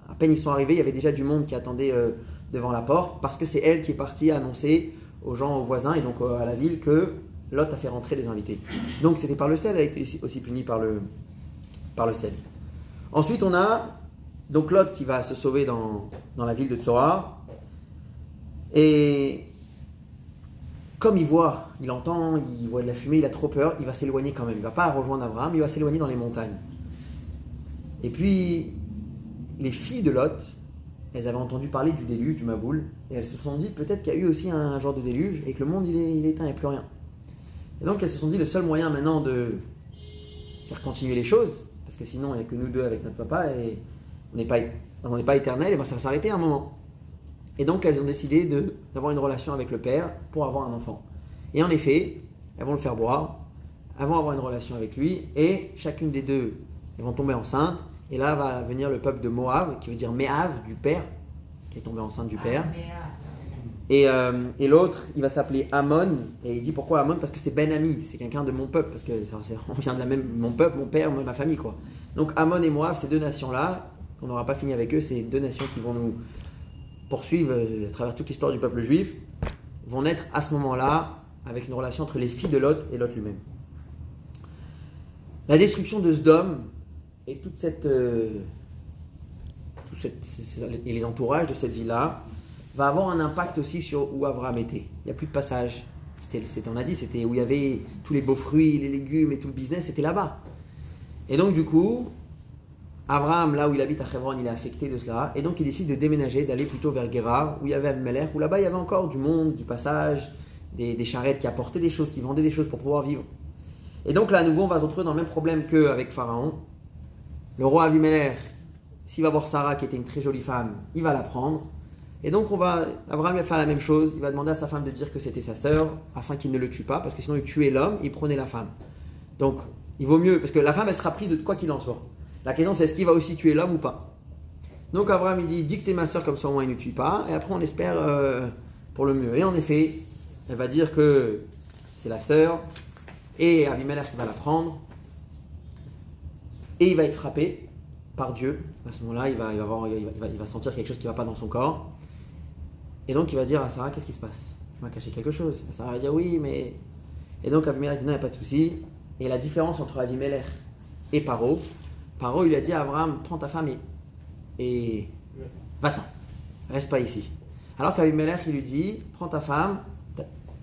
à peine ils sont arrivés, il y avait déjà du monde qui attendait euh, devant la porte parce que c'est elle qui est partie annoncer aux gens, aux voisins et donc euh, à la ville que Lot a fait rentrer des invités. Donc c'était par le sel, elle a été aussi, punie par le, par le sel. Ensuite, on a donc Lot qui va se sauver dans, la ville de Tzora. Et comme il voit, il entend, il voit de la fumée, il a trop peur, il va s'éloigner quand même. Il va pas rejoindre Abraham, il va s'éloigner dans les montagnes. Et puis, les filles de Lot, elles avaient entendu parler du déluge, du Maboul, et elles se sont dit peut-être qu'il y a eu aussi un genre de déluge et que le monde il est, il est éteint, a plus rien. Et donc elles se sont dit le seul moyen maintenant de faire continuer les choses, parce que sinon il n'y a que nous deux avec notre papa et on n'est pas, on pas éternel et ça va s'arrêter à un moment. Et donc elles ont décidé d'avoir une relation avec le père pour avoir un enfant. Et en effet, elles vont le faire boire, elles vont avoir une relation avec lui et chacune des deux, elles vont tomber enceintes. Et là va venir le peuple de Moab, qui veut dire Méav, du père, qui est tombé enceinte du père. Ah, ah, Et, euh, et l'autre, il va s'appeler Amon. Et il dit pourquoi Amon? Parce que c'est Ben Ami, c'est quelqu'un de mon peuple. Parce que on vient de la même, mon peuple, mon père, ma famille, quoi. Donc Amon et Moab, ces deux nations-là, On n'aura pas fini avec eux, ces deux nations qui vont nous poursuivre euh, à travers toute l'histoire du peuple juif, vont naître à ce moment-là avec une relation entre les filles de Lot et Lot lui-même. La destruction de Sdom et toute cette, euh, et les entourages de cette ville-là va avoir un impact aussi sur où Abraham était. Il n'y a plus de passage. C'était, on a dit, c'était où il y avait tous les beaux fruits, les légumes et tout le business, c'était là-bas. Et donc du coup, Abraham, là où il habite à Hebron, il est affecté de cela. Et donc il décide de déménager, d'aller plutôt vers Guéra, où il y avait Abimelech, où là-bas il y avait encore du monde, du passage, des, charrettes qui apportaient des choses, qui vendaient des choses pour pouvoir vivre. Et donc là, à nouveau, on va se retrouver dans le même problème qu'avec Pharaon. Le roi Abimelech, s'il va voir Sarah, qui était une très jolie femme, il va la prendre. Et donc on va, Abraham va faire la même chose. Il va demander à sa femme de dire que c'était sa sœur, afin qu'il ne le tue pas, parce que sinon il tuait l'homme, il prenait la femme. Donc il vaut mieux, parce que la femme, elle sera prise de quoi qu'il en soit. La question, c'est est-ce qu'il va aussi tuer l'homme ou pas? Donc Abraham, il dit, dis que t'es ma soeur, comme ça au moins il ne tue pas. Et après, on espère euh, pour le mieux. Et en effet, elle va dire que c'est la sœur. Et Abimelech va la prendre. Et il va être frappé par Dieu. À ce moment-là, il va sentir quelque chose qui ne va pas dans son corps. Et donc, il va dire à Sarah, qu'est-ce qui se passe? Tu m'as caché quelque chose. Et Sarah va dire, oui, mais... Et donc, Abimelech dit, non, il n'y a pas de souci. Et la différence entre Abimelech et Paro, Paro, il a dit à Abraham, prends ta femme et, et va-t'en, reste pas ici. Alors qu'Abimelech, il lui dit, prends ta femme,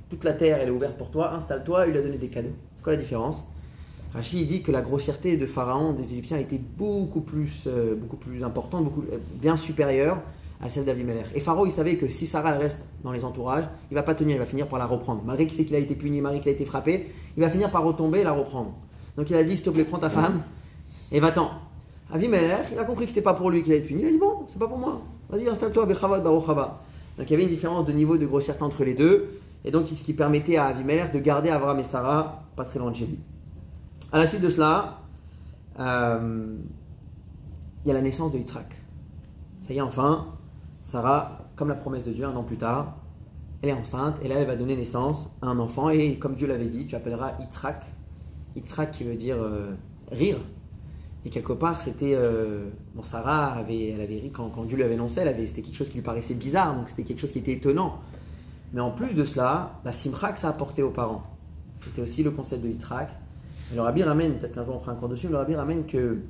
toute la terre, elle est ouverte pour toi, installe-toi, il lui a donné des cadeaux. C'est quoi la différence? Rachid il dit que la grossièreté de Pharaon, des Égyptiens, était beaucoup plus, euh, beaucoup plus importante, beaucoup, euh, bien supérieure à celle d'Abimelech. Et Pharaon, il savait que si Sarah reste dans les entourages, il va pas tenir, il va finir par la reprendre. Malgré qu'il sait qu'il a été puni, malgré qu'il a été frappé, il va finir par retomber et la reprendre. Donc il a dit, s'il te plaît, prends ta femme et va-t'en. Avimelech, il a compris que c'était pas pour lui qu'il allait être puni. Il a dit, bon, c'est pas pour moi. Vas-y, installe-toi, Bechavot, Baruch haba. Donc il y avait une différence de niveau de grossièreté entre les deux. Et donc ce qui permettait à Avimelech de garder Abraham et Sarah pas très loin de chez lui. À la suite de cela, euh, il y a la naissance de Yitzhak. Ça y est, enfin, Sarah, comme la promesse de Dieu, un an plus tard, elle est enceinte et là elle va donner naissance à un enfant. Et comme Dieu l'avait dit, tu appelleras Yitzhak. Yitzhak qui veut dire euh, rire. Et quelque part, c'était. euh, bon, Sarah, avait, elle avait ri quand, Dieu lui avait annoncé, c'était quelque chose qui lui paraissait bizarre, donc c'était quelque chose qui était étonnant. Mais en plus de cela, la simra que ça apportait aux parents, c'était aussi le concept de Yitzhak. Et le rabbi ramène, peut-être qu'un jour on fera un cours dessus, mais le rabbi ramène que,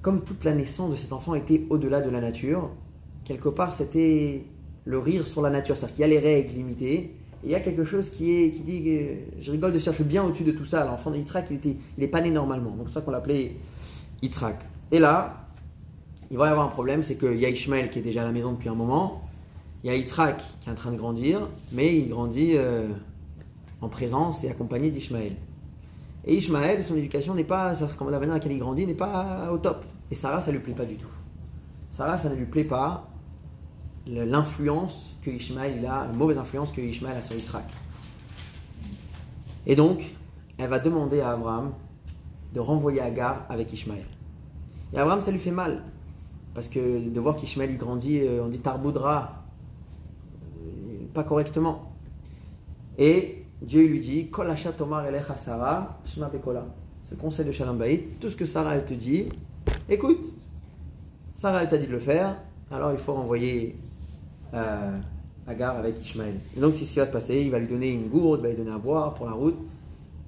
comme toute la naissance de cet enfant était au-delà de la nature, quelque part c'était le rire sur la nature. C'est-à-dire qu'il y a les règles limitées, et il y a quelque chose qui, est, qui dit que je rigole de ça, bien au-dessus de tout ça. L'enfant de Yitzhak, il, était, il pas né normalement. Donc c'est ça qu'on l'appelait Yitzhak. Et là, il va y avoir un problème, c'est qu'il y a Ishmael qui est déjà à la maison depuis un moment, il y a Yitzhak qui est en train de grandir, mais il grandit euh, en présence et accompagné d'Ishmael. Et Ishmael, son éducation n'est pas, comme la manière à laquelle il grandit, n'est pas au top. Et Sarah, ça ne lui plaît pas du tout. Sarah, ça ne lui plaît pas l'influence que Ishmael il a, la mauvaise influence que Ishmael a sur Yitzhak. Et donc, elle va demander à Abraham de renvoyer Agar avec Ishmael. Et Abraham, ça lui fait mal. Parce que de voir qu'Ishmael il grandit, euh, on dit Tarboudra, euh, pas correctement. Et Dieu lui dit Elecha Sarah, Shema Bekola. C'est le conseil de Shalom Bayit. Tout ce que Sarah elle te dit, écoute. Sarah elle t'a dit de le faire, alors il faut renvoyer euh, Agar avec Ishmael. Et donc c'est ce qui va se passer. Il va lui donner une gourde, il va lui donner à boire pour la route,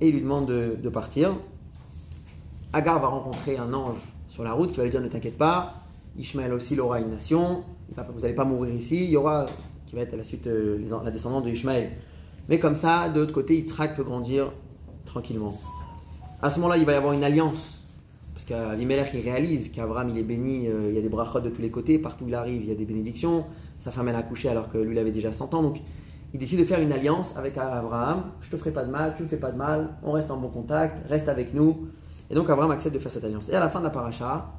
et il lui demande de, partir. Agar va rencontrer un ange sur la route qui va lui dire ne t'inquiète pas, Ishmael aussi il aura une nation, vous n'allez pas mourir ici, il y aura, qui va être à la suite euh, la descendante de Ishmael. Mais comme ça, de l'autre côté, Yitzhak peut grandir tranquillement. À ce moment-là, il va y avoir une alliance. Parce qu'Avimelech, il réalise qu'Abraham, il est béni, euh, il y a des brachot de tous les côtés, partout où il arrive, il y a des bénédictions. Sa femme, elle a accouché alors que lui, il avait déjà 100 ans. Donc, il décide de faire une alliance avec Abraham. Je te ferai pas de mal, tu ne fais pas de mal, on reste en bon contact, reste avec nous. Et donc, Abraham accepte de faire cette alliance. Et à la fin de la paracha,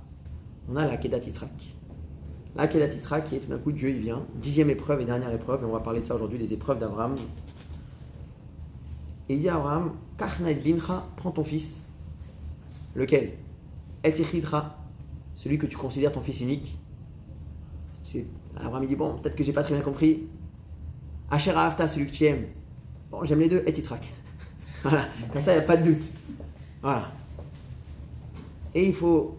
on a la Kedat Yitzhak. La Kedat Yitzhak, qui est tout d'un coup, Dieu, il vient. Dixième épreuve et dernière épreuve, et on va parler de ça aujourd'hui, des épreuves d'Abraham. Et il dit à Abraham, Kachna et bincha, prends ton fils. Lequel? Et celui que tu considères ton fils unique. Abraham dit, bon, peut-être que j'ai pas très bien compris. Asher Afta, celui que tu aimes. Bon, j'aime les deux, et voilà, comme ça, il n'y a pas de doute. Voilà. Et il faut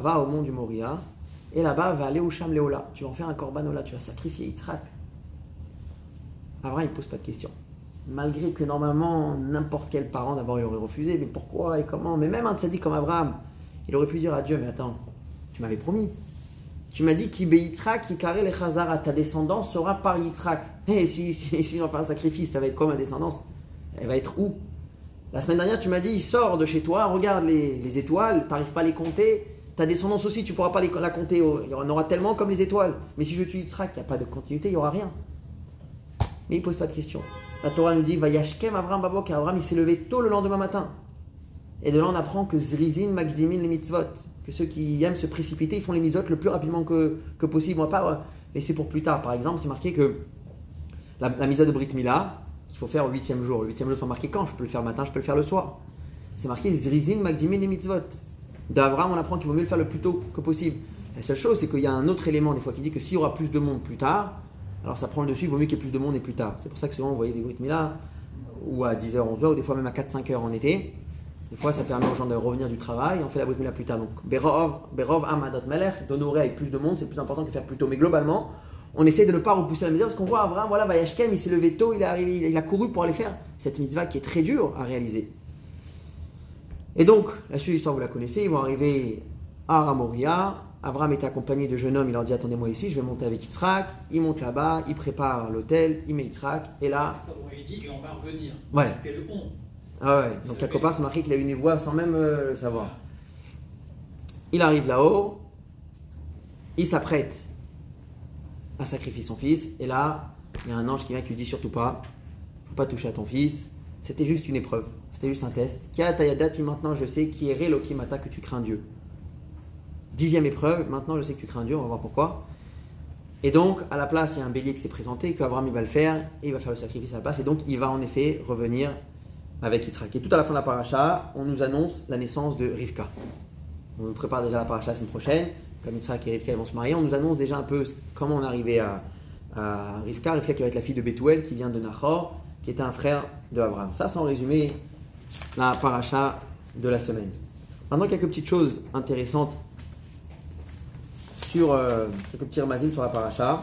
va au mont du Moria, et là-bas va aller au Sham Léola. Tu vas en faire un korban tu vas sacrifier Yitzhak. Abraham, il ne pose pas de questions. Malgré que normalement, n'importe quel parent, d'abord, il aurait refusé. Mais pourquoi et comment? Mais même un tzaddik comme Abraham, il aurait pu dire à Dieu Mais attends, tu m'avais promis. Tu m'as dit qu'Ibé Yitzhak, Ikaré le Chazara, ta descendance sera par Yitzhak. Et si, si, si j'en fais un sacrifice, ça va être quoi ma descendance? Elle va être où? La semaine dernière, tu m'as dit Il sort de chez toi, regarde les, les étoiles, tu n'arrives pas à les compter. Ta descendance aussi, tu pourras pas les, la compter. Il y en aura tellement comme les étoiles. Mais si je tue Yitzhak, il n'y a pas de continuité, il n'y aura rien. Mais il pose pas de questions. La Torah nous dit Vayashkem Avram Babok. Avram, il s'est levé tôt le lendemain matin. Et de là, on apprend que Zrizin Magdimin les mitzvot. Que ceux qui aiment se précipiter, ils font les mitzvot le plus rapidement que, que possible. On va pas laisser pour plus tard. Par exemple, c'est marqué que la, la de Brit Mila, il faut faire au huitième jour. Le huitième jour, c'est marqué quand Je peux le faire le matin, je peux le faire le soir. C'est marqué Zrizin Magdimin les mitzvot. D'Avram, on apprend qu'il vaut mieux le faire le plus tôt que possible. La seule chose, c'est qu'il y a un autre élément des fois qui dit que s'il y aura plus de monde plus tard, alors ça prend le dessus, il vaut mieux qu'il y ait plus de monde et plus tard. C'est pour ça que souvent vous voyez des Brit Mila ou à 10h, 11h, ou des fois même à 4-5h en été. Des fois, ça permet aux gens de revenir du travail, on fait la Brit plus tard. Donc, Berov, Berov Amadot Melech, d'honorer avec plus de monde, c'est plus important que faire plus tôt. Mais globalement, on essaie de ne pas repousser la mitzvah parce qu'on voit Abraham, voilà, Vayashkem, il s'est levé tôt, il est arrivé, il a couru pour aller faire cette mitzvah qui est très dure à réaliser. Et donc, la suite de l'histoire, vous la connaissez, ils vont arriver à Ramoria, Abraham est accompagné de jeunes hommes, il leur dit attendez-moi ici, je vais monter avec Yitzhak. Il monte là-bas, il prépare l'hôtel, il met Yitzhak, et là. Il dit on va revenir. Ouais. C'était le on. Ah ouais, donc quelque part c'est marqué qu'il a une voix sans même euh, le savoir. Il arrive là-haut, il s'apprête à sacrifier son fils, et là, il y a un ange qui vient qui lui dit surtout pas, faut pas toucher à ton fils, c'était juste une épreuve, c'était juste un test. Qui a ta maintenant je sais qui est Relokimata que tu crains Dieu. Dixième épreuve, maintenant je sais que tu crains Dieu, on va voir pourquoi. Et donc, à la place, il y a un bélier qui s'est présenté, qu'Abraham il va le faire, et il va faire le sacrifice à la place, et donc il va en effet revenir avec Yitzhak. Et tout à la fin de la paracha, on nous annonce la naissance de Rivka. On nous prépare déjà la paracha la semaine prochaine, comme Yitzhak et Rivka vont se marier, on nous annonce déjà un peu comment on est arrivé à, Rivka. Rivka qui va être la fille de Bethuel, qui vient de Nahor, qui était un frère de Abraham. Ça, c'est en résumé la paracha de la semaine. Maintenant, quelques petites choses intéressantes sur euh, quelques petits sur la paracha.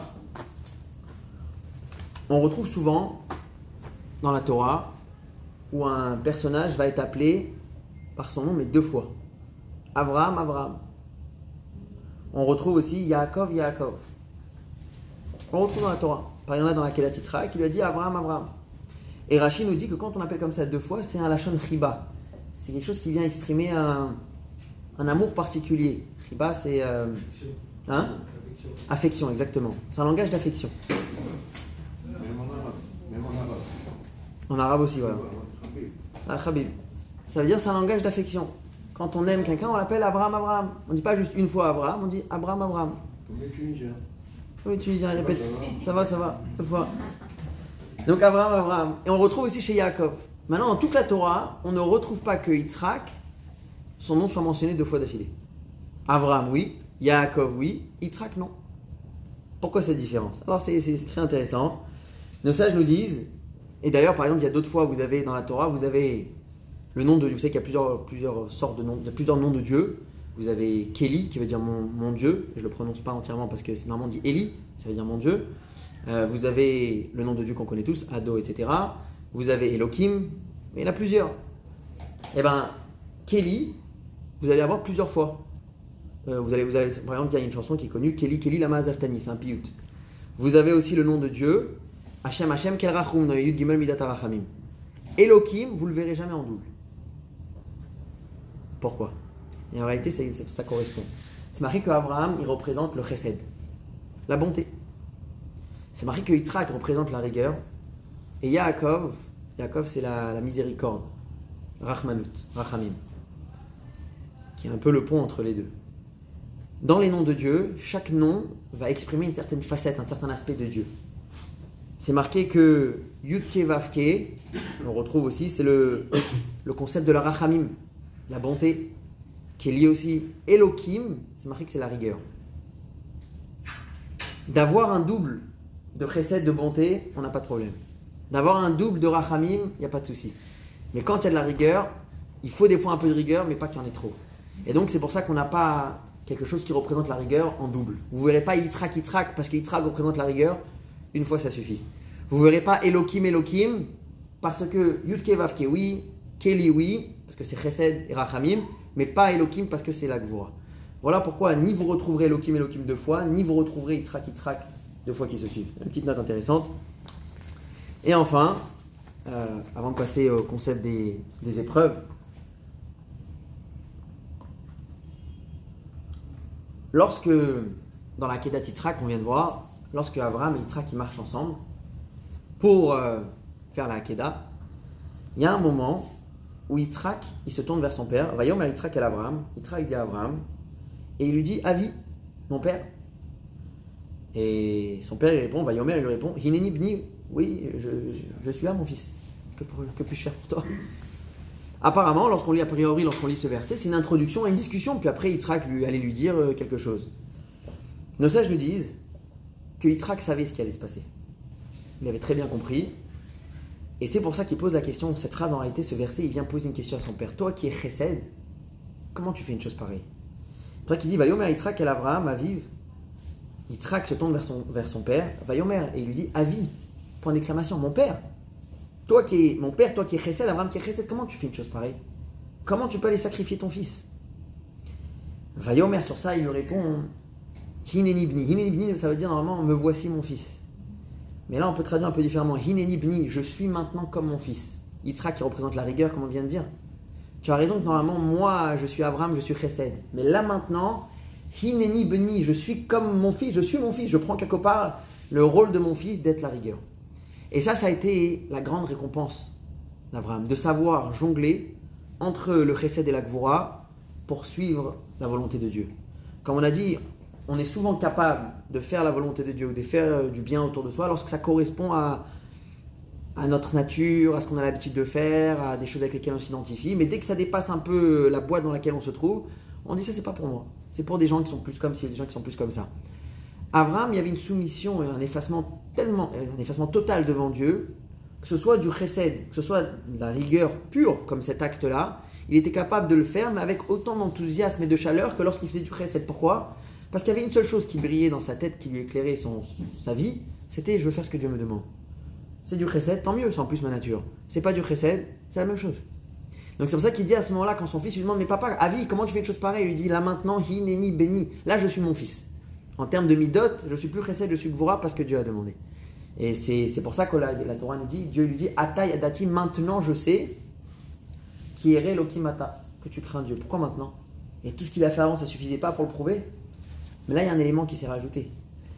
On retrouve souvent dans la Torah où un personnage va être appelé par son nom, mais deux fois. Abraham, Abraham. On retrouve aussi Yaakov, Yaakov. On retrouve dans la Torah. Par exemple, dans la Kedat qui lui a dit Abraham, Abraham. Et Rachid nous dit que quand on appelle comme ça deux fois, c'est un lachon riba. C'est quelque chose qui vient exprimer un, un amour particulier. Riba, c'est. Euh, Hein Affection, exactement. C'est un langage d'affection. Même en arabe. Même en arabe. En arabe aussi, voilà. Ah, Khabib. Ça veut dire c'est un langage d'affection. Quand on aime quelqu'un, on l'appelle Abraham, Abraham. On ne dit pas juste une fois Abraham, on dit Abraham, Abraham. Comme les Tunisiens, répète. Ça va, ça va. Fois. Donc Abraham, Abraham. Et on retrouve aussi chez Yaakov. Maintenant, dans toute la Torah, on ne retrouve pas que Yitzhak, son nom soit mentionné deux fois d'affilée. Abraham, oui. Yaakov, oui. Yitzhak, non. Pourquoi cette différence? Alors, c'est très intéressant. Nos sages nous disent, et d'ailleurs, par exemple, il y a d'autres fois, vous avez dans la Torah, vous avez le nom de Dieu. Vous savez qu'il y a plusieurs, plusieurs sortes de noms, il plusieurs noms de Dieu. Vous avez Kéli, qui veut dire mon, Dieu. Je ne le prononce pas entièrement parce que c'est normalement dit Eli, ça veut dire mon Dieu. Euh, vous avez le nom de Dieu qu'on connaît tous, Ado, etc. Vous avez Elohim, mais il y en a plusieurs. Eh bien, Kéli, vous allez avoir plusieurs fois. Euh, vous, allez, vous par exemple, il y a une chanson qui est connue, Keli Keli Lama Zaftani, c'est un piyut. Vous avez aussi le nom de Dieu, Hashem Hashem Kel Rachum, dans Yud Gimel Midat Arachamim. Elohim, vous le verrez jamais en double. Pourquoi? Et en réalité, ça, ça correspond. C'est marqué qu'Abraham, il représente le chesed, la bonté. C'est marqué que Yitzhak représente la rigueur. Et Yaakov, Yaakov c'est la, la, miséricorde, Rachmanut, Rachamim, qui est un peu le pont entre les deux. Dans les noms de Dieu, chaque nom va exprimer une certaine facette, un certain aspect de Dieu. C'est marqué que Yudke Vavke, on retrouve aussi, c'est le, le concept de la Rachamim, la bonté, qui est lié aussi Elohim, c'est marqué que c'est la rigueur. D'avoir un double de chesed, de bonté, on n'a pas de problème. D'avoir un double de Rachamim, il n'y a pas de souci. Mais quand il y a de la rigueur, Il faut des fois un peu de rigueur, mais pas qu'il y en ait trop. Et donc c'est pour ça qu'on n'a pas quelque chose qui représente la rigueur en double. Vous verrez pas Yitzhak Yitzhak parce que Yitzhak représente la rigueur, une fois ça suffit. Vous verrez pas Elohim Elohim parce que Yudke Vavke oui, Keli oui, parce que c'est Chesed et Rachamim, mais pas Elohim parce que c'est la Gvura. Voilà pourquoi ni vous retrouverez Elohim Elohim deux fois, ni vous retrouverez Yitzhak Yitzhak deux fois qui se suivent. Une petite note intéressante. Et enfin, euh, avant de passer au concept des épreuves, lorsque, dans la Kedat Yitzhak, on vient de voir, lorsque Abraham et Yitzhak marchent ensemble pour euh, faire la Kedah, il y a un moment où Yitzhak il se tourne vers son père. Voyons, mais Yitzhak et Abraham. Yitzhak dit à Abraham et il lui dit Avis, mon père. Et son père lui répond Vayomer, il lui répond Hineni bni, oui, je, suis là, mon fils. Que puis-je faire pour toi? Apparemment, lorsqu'on lit a priori, lorsqu'on lit ce verset, c'est une introduction à une discussion, puis après Yitzhak lui allait lui dire euh, quelque chose. Nos sages nous disent que Yitzhak savait ce qui allait se passer. Il avait très bien compris. Et c'est pour ça qu'il pose la question, cette phrase en réalité, ce verset, il vient poser une question à son père. Toi qui es chesed, comment tu fais une chose pareille? C'est vrai qu'il dit, Vayomer Yitzhak el Abraham, Aviv. Yitzhak se tourne vers son, vers son père, Vayomer, et il lui dit, Avi, point d'exclamation, mon père. Toi qui es mon père, toi qui es chesed, Abraham qui est chesed, comment tu fais une chose pareille? Comment tu peux aller sacrifier ton fils? Vayomer sur ça, il lui répond, Hineni bni. Hineni bni, ça veut dire normalement, me voici mon fils. Mais là, on peut traduire un peu différemment. Hineni bni, je suis maintenant comme mon fils. Yitzhak qui représente la rigueur, comme on vient de dire. Tu as raison que normalement, moi, je suis Abraham, je suis Chesed. Mais là maintenant, Hineni bni, je suis comme mon fils, je suis mon fils. Je prends quelque part le rôle de mon fils d'être la rigueur. Et ça, ça a été la grande récompense d'Abraham, de savoir jongler entre le Chesed et la Gvura pour suivre la volonté de Dieu. Comme on a dit, on est souvent capable de faire la volonté de Dieu ou de faire euh, du bien autour de soi lorsque ça correspond à, à notre nature, à ce qu'on a l'habitude de faire, à des choses avec lesquelles on s'identifie. Mais dès que ça dépasse un peu la boîte dans laquelle on se trouve, on dit ça c'est pas pour moi. C'est pour des gens qui sont plus comme ci, des gens qui sont plus comme ça. Abraham, il y avait une soumission et un effacement tellement, euh, un effacement total devant Dieu, que ce soit du chesed, que ce soit de la rigueur pure comme cet acte-là, il était capable de le faire, mais avec autant d'enthousiasme et de chaleur que lorsqu'il faisait du chesed. Pourquoi? Parce qu'il y avait une seule chose qui brillait dans sa tête, qui lui éclairait son, sa vie, c'était je veux faire ce que Dieu me demande. C'est du chesed, tant mieux, c'est en plus ma nature. C'est pas du chesed, c'est la même chose. Donc c'est pour ça qu'il dit à ce moment-là, quand son fils lui demande, mais papa, Avi, comment tu fais une chose pareille? Il lui dit, là maintenant, hi, béni, là je suis mon fils. En termes de midot, je suis plus chesed, je suis gvura parce que Dieu a demandé. Et c'est pour ça que la, la Torah nous dit, Dieu lui dit, Ata yadati, maintenant je sais, qui est lokimata, que tu crains Dieu. Pourquoi maintenant? Et tout ce qu'il a fait avant, ça suffisait pas pour le prouver? Mais là, il y a un élément qui s'est rajouté.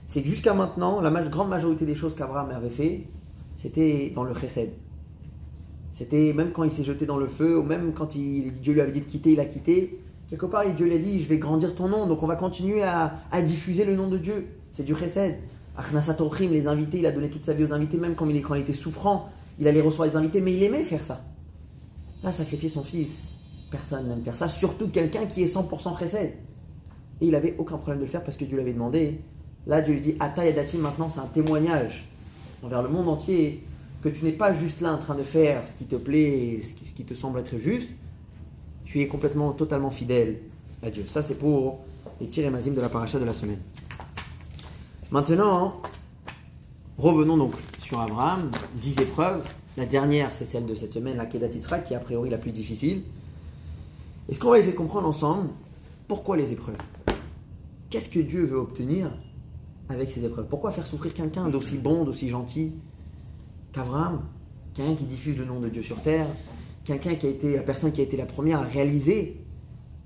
C'est que jusqu'à maintenant, la grande majorité des choses qu'Abraham avait fait, c'était dans le chesed. C'était même quand il s'est jeté dans le feu, ou même quand Dieu lui avait dit de quitter, il a quitté. Quelque part, Dieu lui a dit Je vais grandir ton nom, donc on va continuer à, diffuser le nom de Dieu. C'est du chesed. Achnasat les invités, il a donné toute sa vie aux invités, même quand il, était souffrant, il allait recevoir les invités, mais il aimait faire ça. Là, sacrifier son fils, personne n'aime faire ça, surtout quelqu'un qui est 100% chesed. Et il avait aucun problème de le faire parce que Dieu l'avait demandé. Là, Dieu lui dit Ata Yadatim, maintenant, c'est un témoignage envers le monde entier que tu n'es pas juste là en train de faire ce qui te plaît, ce qui te semble être juste. Tu es complètement, totalement fidèle à Dieu. Ça, c'est pour les et mazim de la paracha de la semaine. Maintenant, revenons donc sur Abraham, 10 épreuves. La dernière, c'est celle de cette semaine, la Kedat Yitzhak, qui est a priori la plus difficile. Est-ce qu'on va essayer de comprendre ensemble pourquoi les épreuves? Qu'est-ce que Dieu veut obtenir avec ces épreuves? Pourquoi faire souffrir quelqu'un d'aussi bon, d'aussi gentil qu'Abraham? Quelqu'un qui diffuse le nom de Dieu sur terre, quelqu'un qui a été la personne qui a été la première à réaliser,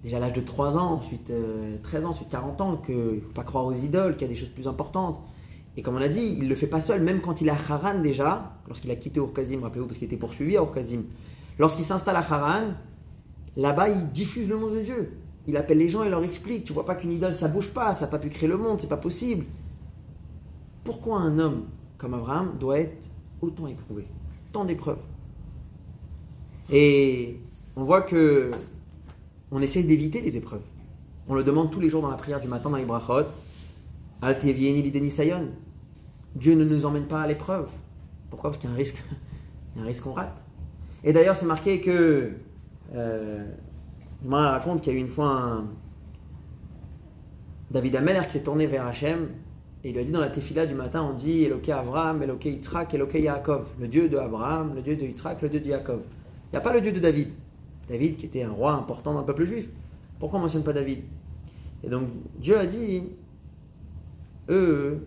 déjà à l'âge de 3 ans, ensuite euh, 13 ans, ensuite 40 ans, qu'il ne faut pas croire aux idoles, qu'il y a des choses plus importantes. Et comme on a dit, il ne le fait pas seul, même quand il est à Haran déjà, lorsqu'il a quitté Urkazim, rappelez-vous, parce qu'il était poursuivi à Urkazim. Lorsqu'il s'installe à Haran, là-bas, il diffuse le nom de Dieu. Il appelle les gens et leur explique, tu vois pas qu'une idole, ça bouge pas, ça n'a pas pu créer le monde, c'est pas possible. Pourquoi un homme comme Abraham doit être autant éprouvé? Tant d'épreuves. Et on voit que on essaie d'éviter les épreuves. On le demande tous les jours dans la prière du matin dans les brachot. Dieu ne nous emmène pas à l'épreuve. Pourquoi Parce qu'il y a un risque, un risque qu'on rate. Et d'ailleurs, c'est marqué que Euh, il raconte qu'il y a eu une fois un David Ameller qui s'est tourné vers Hachem et il lui a dit dans la tefila du matin, on dit Eloké Abraham, Eloké Yitzhak, Eloké Yaakov, le Dieu de Abraham, le Dieu de Yitzhak, le Dieu de Yaakov. Il n'y a pas le Dieu de David. David qui était un roi important dans le peuple juif. Pourquoi on ne mentionne pas David? Et donc Dieu a dit, eux,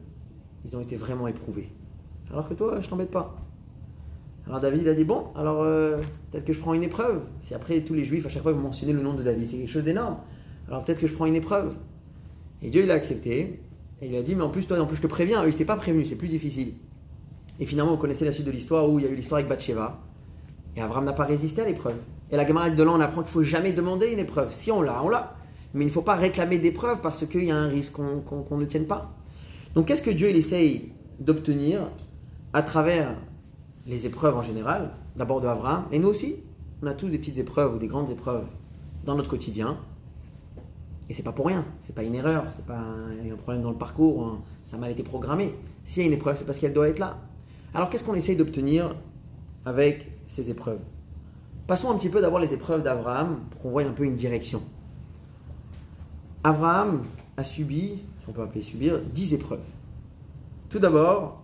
ils ont été vraiment éprouvés. Alors que toi, je t'embête pas. Alors David a dit, bon, alors euh, peut-être que je prends une épreuve. Si après tous les juifs, à chaque fois, vous mentionnez le nom de David, c'est quelque chose d'énorme. Alors peut-être que je prends une épreuve. Et Dieu, il a accepté. Et il a dit, mais en plus, toi, en plus, je te préviens, eux, ils n'étaient pas prévenus, c'est plus difficile. Et finalement, vous connaissez la suite de l'histoire où il y a eu l'histoire avec Bathsheba. Et Abraham n'a pas résisté à l'épreuve. Et la camarade de là, on apprend qu'il ne faut jamais demander une épreuve. Si on l'a, on l'a. Mais il ne faut pas réclamer d'épreuve parce qu'il y a un risque qu'on ne tienne pas. Donc, qu'est-ce que Dieu il essaye d'obtenir à travers les épreuves en général D'abord de Abraham, et nous aussi, on a tous des petites épreuves ou des grandes épreuves dans notre quotidien. Et c'est pas pour rien, c'est pas une erreur, c'est pas un, problème dans le parcours, ça a mal été programmé. S'il y a une épreuve, c'est parce qu'elle doit être là. Alors qu'est-ce qu'on essaye d'obtenir avec ces épreuves Passons un petit peu d'abord les épreuves d'Abraham pour qu'on voie un peu une direction. Abraham a subi, si on peut appeler subir, dix épreuves. Tout d'abord,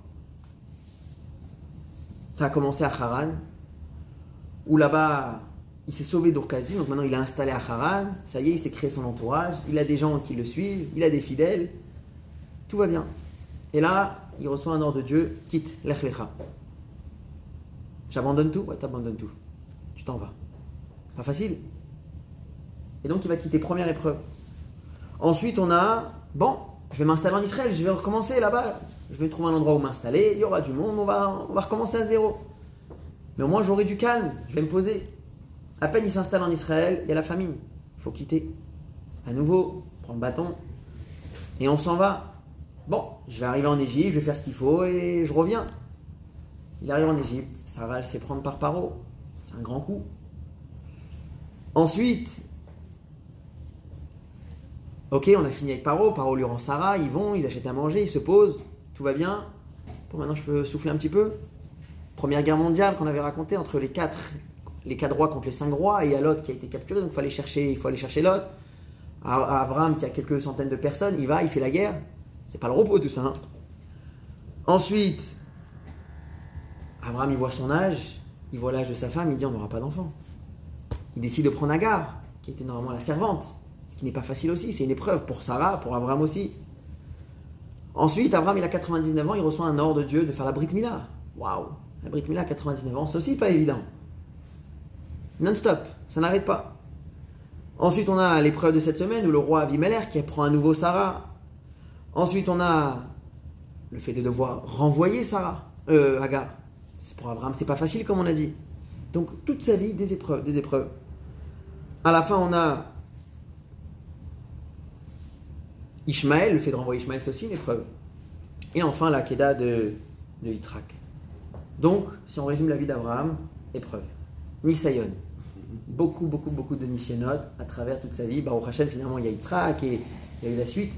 ça a commencé à Haran, où là-bas il s'est sauvé d'Urkazdim, donc maintenant il est installé à Haran, ça y est, il s'est créé son entourage, il a des gens qui le suivent, il a des fidèles, tout va bien. Et là, il reçoit un ordre de Dieu, quitte, lech lecha. J'abandonne tout Ouais, t'abandonnes tout. Tu t'en vas. Pas facile. Et donc il va quitter première épreuve. Ensuite, on a, bon, je vais m'installer en Israël, je vais recommencer là-bas, je vais trouver un endroit où m'installer, il y aura du monde, on va, on recommencer à zéro. Mais au moins j'aurai du calme, je vais me poser. À peine il s'installe en Israël, il y a la famine. Il faut quitter. À nouveau, prendre le bâton. Et on s'en va. Bon, je vais arriver en Égypte, je vais faire ce qu'il faut et je reviens. Il arrive en Égypte, ça va fait prendre par paro. C'est un grand coup. Ensuite, ok, on a fini avec Paro. Paro lui rend Sarah, ils vont, ils achètent à manger, ils se posent, tout va bien. Bon, maintenant je peux souffler un petit peu. Première guerre mondiale qu'on avait racontée entre les quatre les quatre rois contre les cinq rois, et il y a l'autre qui a été capturé, donc il faut aller chercher, il faut aller l'autre. Abraham, qui a quelques centaines de personnes, il va, il fait la guerre. C'est pas le repos tout ça. Hein. Ensuite, Abraham, il voit son âge, il voit l'âge de sa femme, il dit on n'aura pas d'enfant. Il décide de prendre Agar, qui était normalement la servante, ce qui n'est pas facile aussi, c'est une épreuve pour Sarah, pour Abraham aussi. Ensuite, Abraham, il a 99 ans, il reçoit un ordre de Dieu de faire la Brit Mila. Waouh, la Brit Mila à 99 ans, c'est aussi pas évident non-stop, ça n'arrête pas. Ensuite, on a l'épreuve de cette semaine où le roi Avimelech qui apprend à nouveau Sarah. Ensuite, on a le fait de devoir renvoyer Sarah, euh, Agar. Pour Abraham, c'est pas facile comme on a dit. Donc, toute sa vie, des épreuves, des épreuves. À la fin, on a Ishmaël, le fait de renvoyer Ishmaël, c'est aussi une épreuve. Et enfin, la Keda de, de Yitzhak. Donc, si on résume la vie d'Abraham, épreuve. Nisayon beaucoup, beaucoup, beaucoup de Nishenot à travers toute sa vie. Baruch Hashem, finalement, il y a Yitzhak et il y a eu la suite.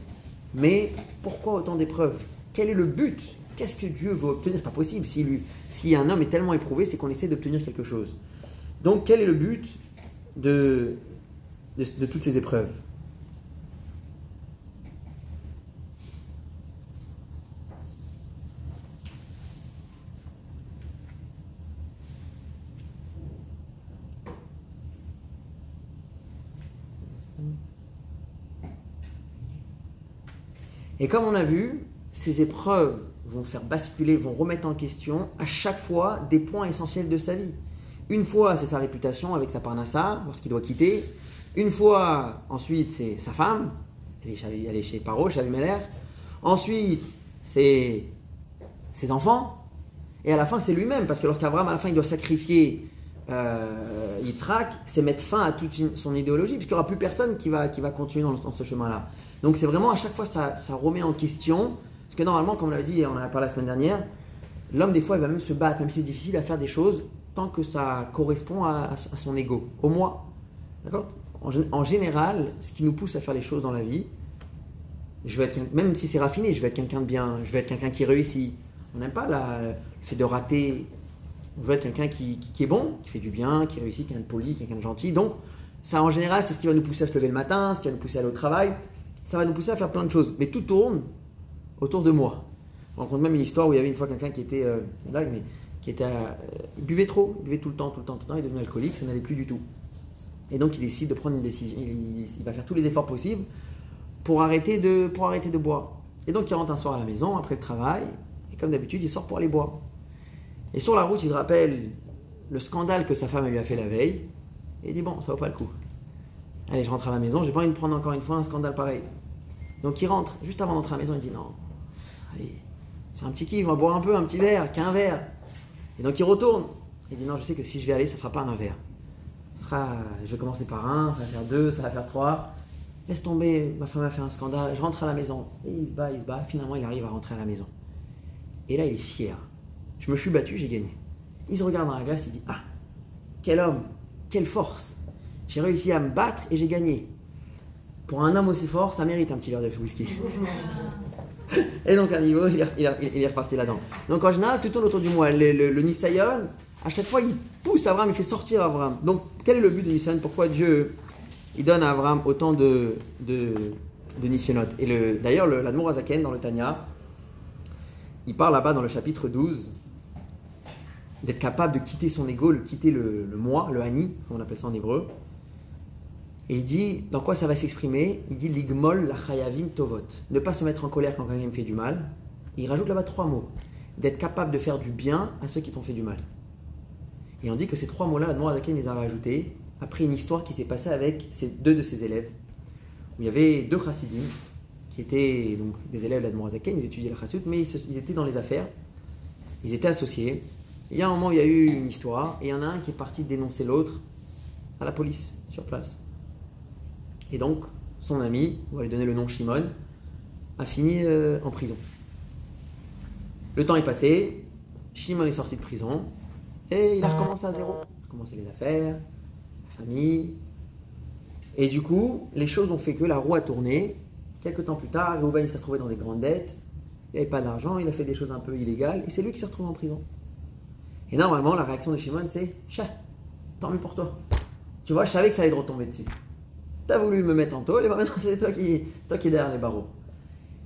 Mais pourquoi autant d'épreuves? Quel est le but? Qu'est-ce que Dieu veut obtenir? C'est pas possible. Si, lui, si un homme est tellement éprouvé, c'est qu'on essaie d'obtenir quelque chose. Donc, quel est le but de, de toutes ces épreuves? Et comme on a vu, ces épreuves vont faire basculer, vont remettre en question à chaque fois des points essentiels de sa vie. Une fois, c'est sa réputation avec sa parnassa, lorsqu'il doit quitter. Une fois, ensuite, c'est sa femme, elle est chez Paro, chez Abimelech. Ensuite, c'est ses enfants. Et à la fin, c'est lui-même, parce que lorsqu'Abraham, à la fin, il doit sacrifier euh, Yitzhak, c'est mettre fin à toute son idéologie, puisqu'il n'y aura plus personne qui va, qui va continuer dans ce chemin-là. Donc c'est vraiment à chaque fois ça, ça remet en question. Parce que normalement, comme on l'a dit, on en a parlé la semaine dernière, l'homme des fois il va même se battre, même si c'est difficile à faire des choses, tant que ça correspond à, son ego, au moi. D'accord? En, général, ce qui nous pousse à faire les choses dans la vie, je vais être, même si c'est raffiné, je vais être quelqu'un de bien, je vais être quelqu'un qui réussit. On n'aime pas le fait de rater On veut être quelqu'un qui- qui est bon, qui fait du bien, qui réussit, quelqu'un de poli, quelqu'un de gentil. Donc, ça en général, c'est ce qui va nous pousser à se lever le matin, ce qui va nous pousser à aller au travail. Ça va nous pousser à faire plein de choses. Mais tout tourne autour de moi. Je rencontre même une histoire où il y avait une fois quelqu'un qui était, euh, mais qui était, à- il buvait trop, il buvait tout le temps, tout le temps, tout le temps, il devenu alcoolique, ça n'allait plus du tout. Et donc il décide de prendre une décision, il, il va faire tous les efforts possibles pour arrêter de, pour arrêter de boire. Et donc il rentre un soir à la maison après le travail, et comme d'habitude il sort pour aller boire. Et sur la route il se rappelle le scandale que sa femme lui a fait la veille, et il dit bon ça vaut pas le coup. Allez je rentre à la maison, j'ai pas envie de prendre encore une fois un scandale pareil. Donc il rentre, juste avant d'entrer à la maison il dit non, allez, c'est un petit kiff, on va boire un peu, un petit verre, qu'un verre. Et donc il retourne. Il dit non, je sais que si je vais aller, ça sera pas un verre. Ça je vais commencer par un, ça va faire deux, ça va faire trois. Laisse tomber, ma femme a fait un scandale, je rentre à la maison. Et il se bat, il se bat. Finalement, il arrive à rentrer à la maison. Et là, il est fier. Je me suis battu, j'ai gagné. Il se regarde dans la glace, il dit Ah, quel homme, quelle force. J'ai réussi à me battre et j'ai gagné. Pour un homme aussi fort, ça mérite un petit verre de whisky. Et donc à niveau, il est, reparti là-dedans. Donc en général, tout tourne autour du moi. Le, le, Nisayon, à chaque fois, il pousse Abraham, il fait sortir Abraham. Donc quel est le but de Nisayon Pourquoi Dieu il donne à Abraham autant de, de, Et le- d'ailleurs, le- l'Admor Azaken dans le Tanya, il parle là-bas dans le chapitre 12 d'être capable de quitter son ego, de quitter le, le moi, le Hani, comme on appelle ça en hébreu. Et il dit, dans quoi ça va s'exprimer? Il dit Ligmol la chayavim tovot. Ne pas se mettre en colère quand quelqu'un me fait du mal. Il rajoute là-bas trois mots. D'être capable de faire du bien à ceux qui t'ont fait du mal. Et on dit que ces trois mots-là, Admor Azaken les a rajoutés après une histoire qui s'est passée avec ces deux de ses élèves. Il y avait deux chassidim qui étaient donc des élèves d'Admor Azaken, ils étudiaient la chassidut, mais ils, étaient dans les affaires. Ils étaient associés. Il y a un moment il y a eu une histoire, et il y en a un qui est parti dénoncer l'autre à la police, sur place. Et donc, son ami, on va lui donner le nom Shimon, a fini euh, en prison. Le temps est passé, Shimon est sorti de prison, et il a recommencé à zéro. Il a recommencé les affaires, la famille. Et du coup, les choses ont fait que la roue a tourné. Quelques temps plus tard, Reuven s'est retrouvé dans des grandes dettes. Il n'avait pas d'argent, il a fait des choses un peu illégales, et c'est lui qui s'est retrouvé en prison. Et normalement, la réaction de Shimon, c'est Chat, tant mieux pour toi. Tu vois, je savais que ça allait te retomber dessus. T'as voulu me mettre en tôle, et maintenant c'est toi qui, toi qui es derrière les barreaux.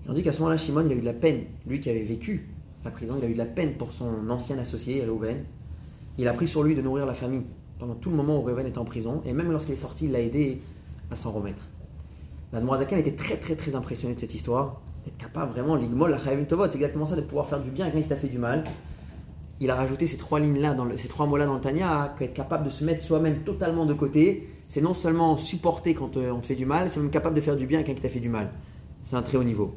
Et on dit qu'à ce moment-là, Shimon, il a eu de la peine. Lui qui avait vécu la prison, il a eu de la peine pour son ancien associé, Reuven. Il a pris sur lui de nourrir la famille pendant tout le moment où Reuven était en prison, et même lorsqu'il est sorti, il l'a aidé à s'en remettre. La Zaken était très très très impressionné de cette histoire, d'être capable vraiment, l'igmol, la c'est exactement ça, de pouvoir faire du bien à quelqu'un qui t'a fait du mal. Il a rajouté ces trois lignes-là, ces trois mots-là dans le Tanya, qu'être capable de se mettre soi-même totalement de côté, c'est non seulement supporter quand euh, on te fait du mal, c'est même capable de faire du bien à quelqu'un qui t'a fait du mal. C'est un très haut niveau.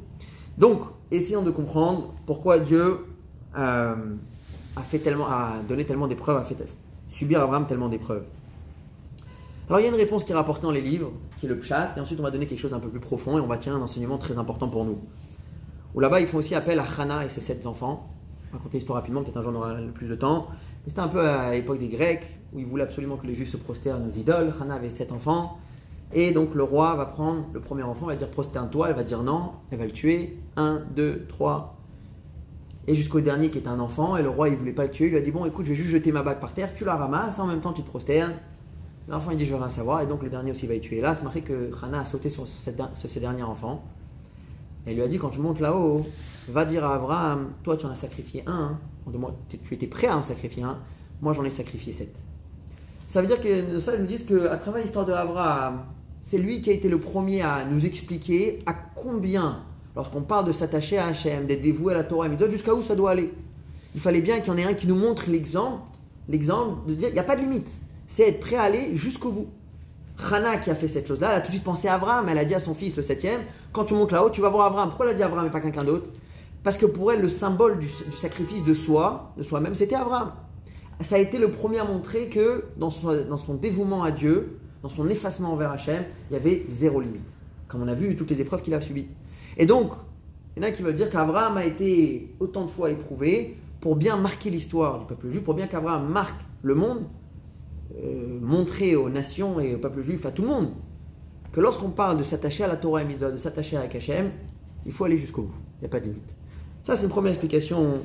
Donc, essayons de comprendre pourquoi Dieu euh, a, fait tellement, a donné tellement d'épreuves, a fait subir Abraham tellement d'épreuves. Alors, il y a une réponse qui est rapportée dans les livres, qui est le pshat, et ensuite on va donner quelque chose d'un peu plus profond, et on va tirer un enseignement très important pour nous. Où là-bas, ils font aussi appel à Hannah et ses sept enfants. On va l'histoire rapidement, peut-être un jour on aura plus de temps. C'était un peu à l'époque des Grecs, où ils voulaient absolument que les Juifs se prosternent aux idoles. Hannah avait sept enfants. Et donc le roi va prendre le premier enfant, va dire prosterne-toi, elle va dire non, elle va le tuer. Un, deux, trois. Et jusqu'au dernier qui est un enfant, et le roi il voulait pas le tuer, il lui a dit bon écoute je vais juste jeter ma bague par terre, tu la ramasses, en même temps tu te prosternes. L'enfant il dit je veux rien savoir, et donc le dernier aussi va y tuer. Là c'est marqué que Hannah a sauté sur, sur cette sur ce dernier enfant. Elle lui a dit quand tu montes là-haut, va dire à Abraham, toi tu en as sacrifié un. Tu étais prêt à en sacrifier un, moi j'en ai sacrifié sept. Ça veut dire que ça, ils nous disent qu'à travers l'histoire de Abraham, c'est lui qui a été le premier à nous expliquer à combien, lorsqu'on parle de s'attacher à Hachem, d'être dévoué à la Torah et jusqu'à où ça doit aller. Il fallait bien qu'il y en ait un qui nous montre l'exemple, l'exemple de dire il n'y a pas de limite. C'est être prêt à aller jusqu'au bout. Hannah qui a fait cette chose-là, elle a tout de suite pensé à Abraham. Elle a dit à son fils, le septième, quand tu montes là-haut, tu vas voir Abraham. Pourquoi elle a dit Abraham et pas quelqu'un d'autre? Parce que pour elle, le symbole du, sacrifice de soi, de soi-même, c'était Abraham. Ça a été le premier à montrer que dans son, dans son dévouement à Dieu, dans son effacement envers Hachem, il y avait zéro limite. Comme on a vu toutes les épreuves qu'il a subies. Et donc, il y en a qui veulent dire qu'Abraham a été autant de fois éprouvé pour bien marquer l'histoire du peuple juif, pour bien qu'Abraham marque le monde, euh, montrer aux nations et au peuple juif, à tout le monde, que lorsqu'on parle de s'attacher à la Torah et Mitzvah, de s'attacher à Hachem, il faut aller jusqu'au bout. Il n'y a pas de limite. Ça, c'est une première explication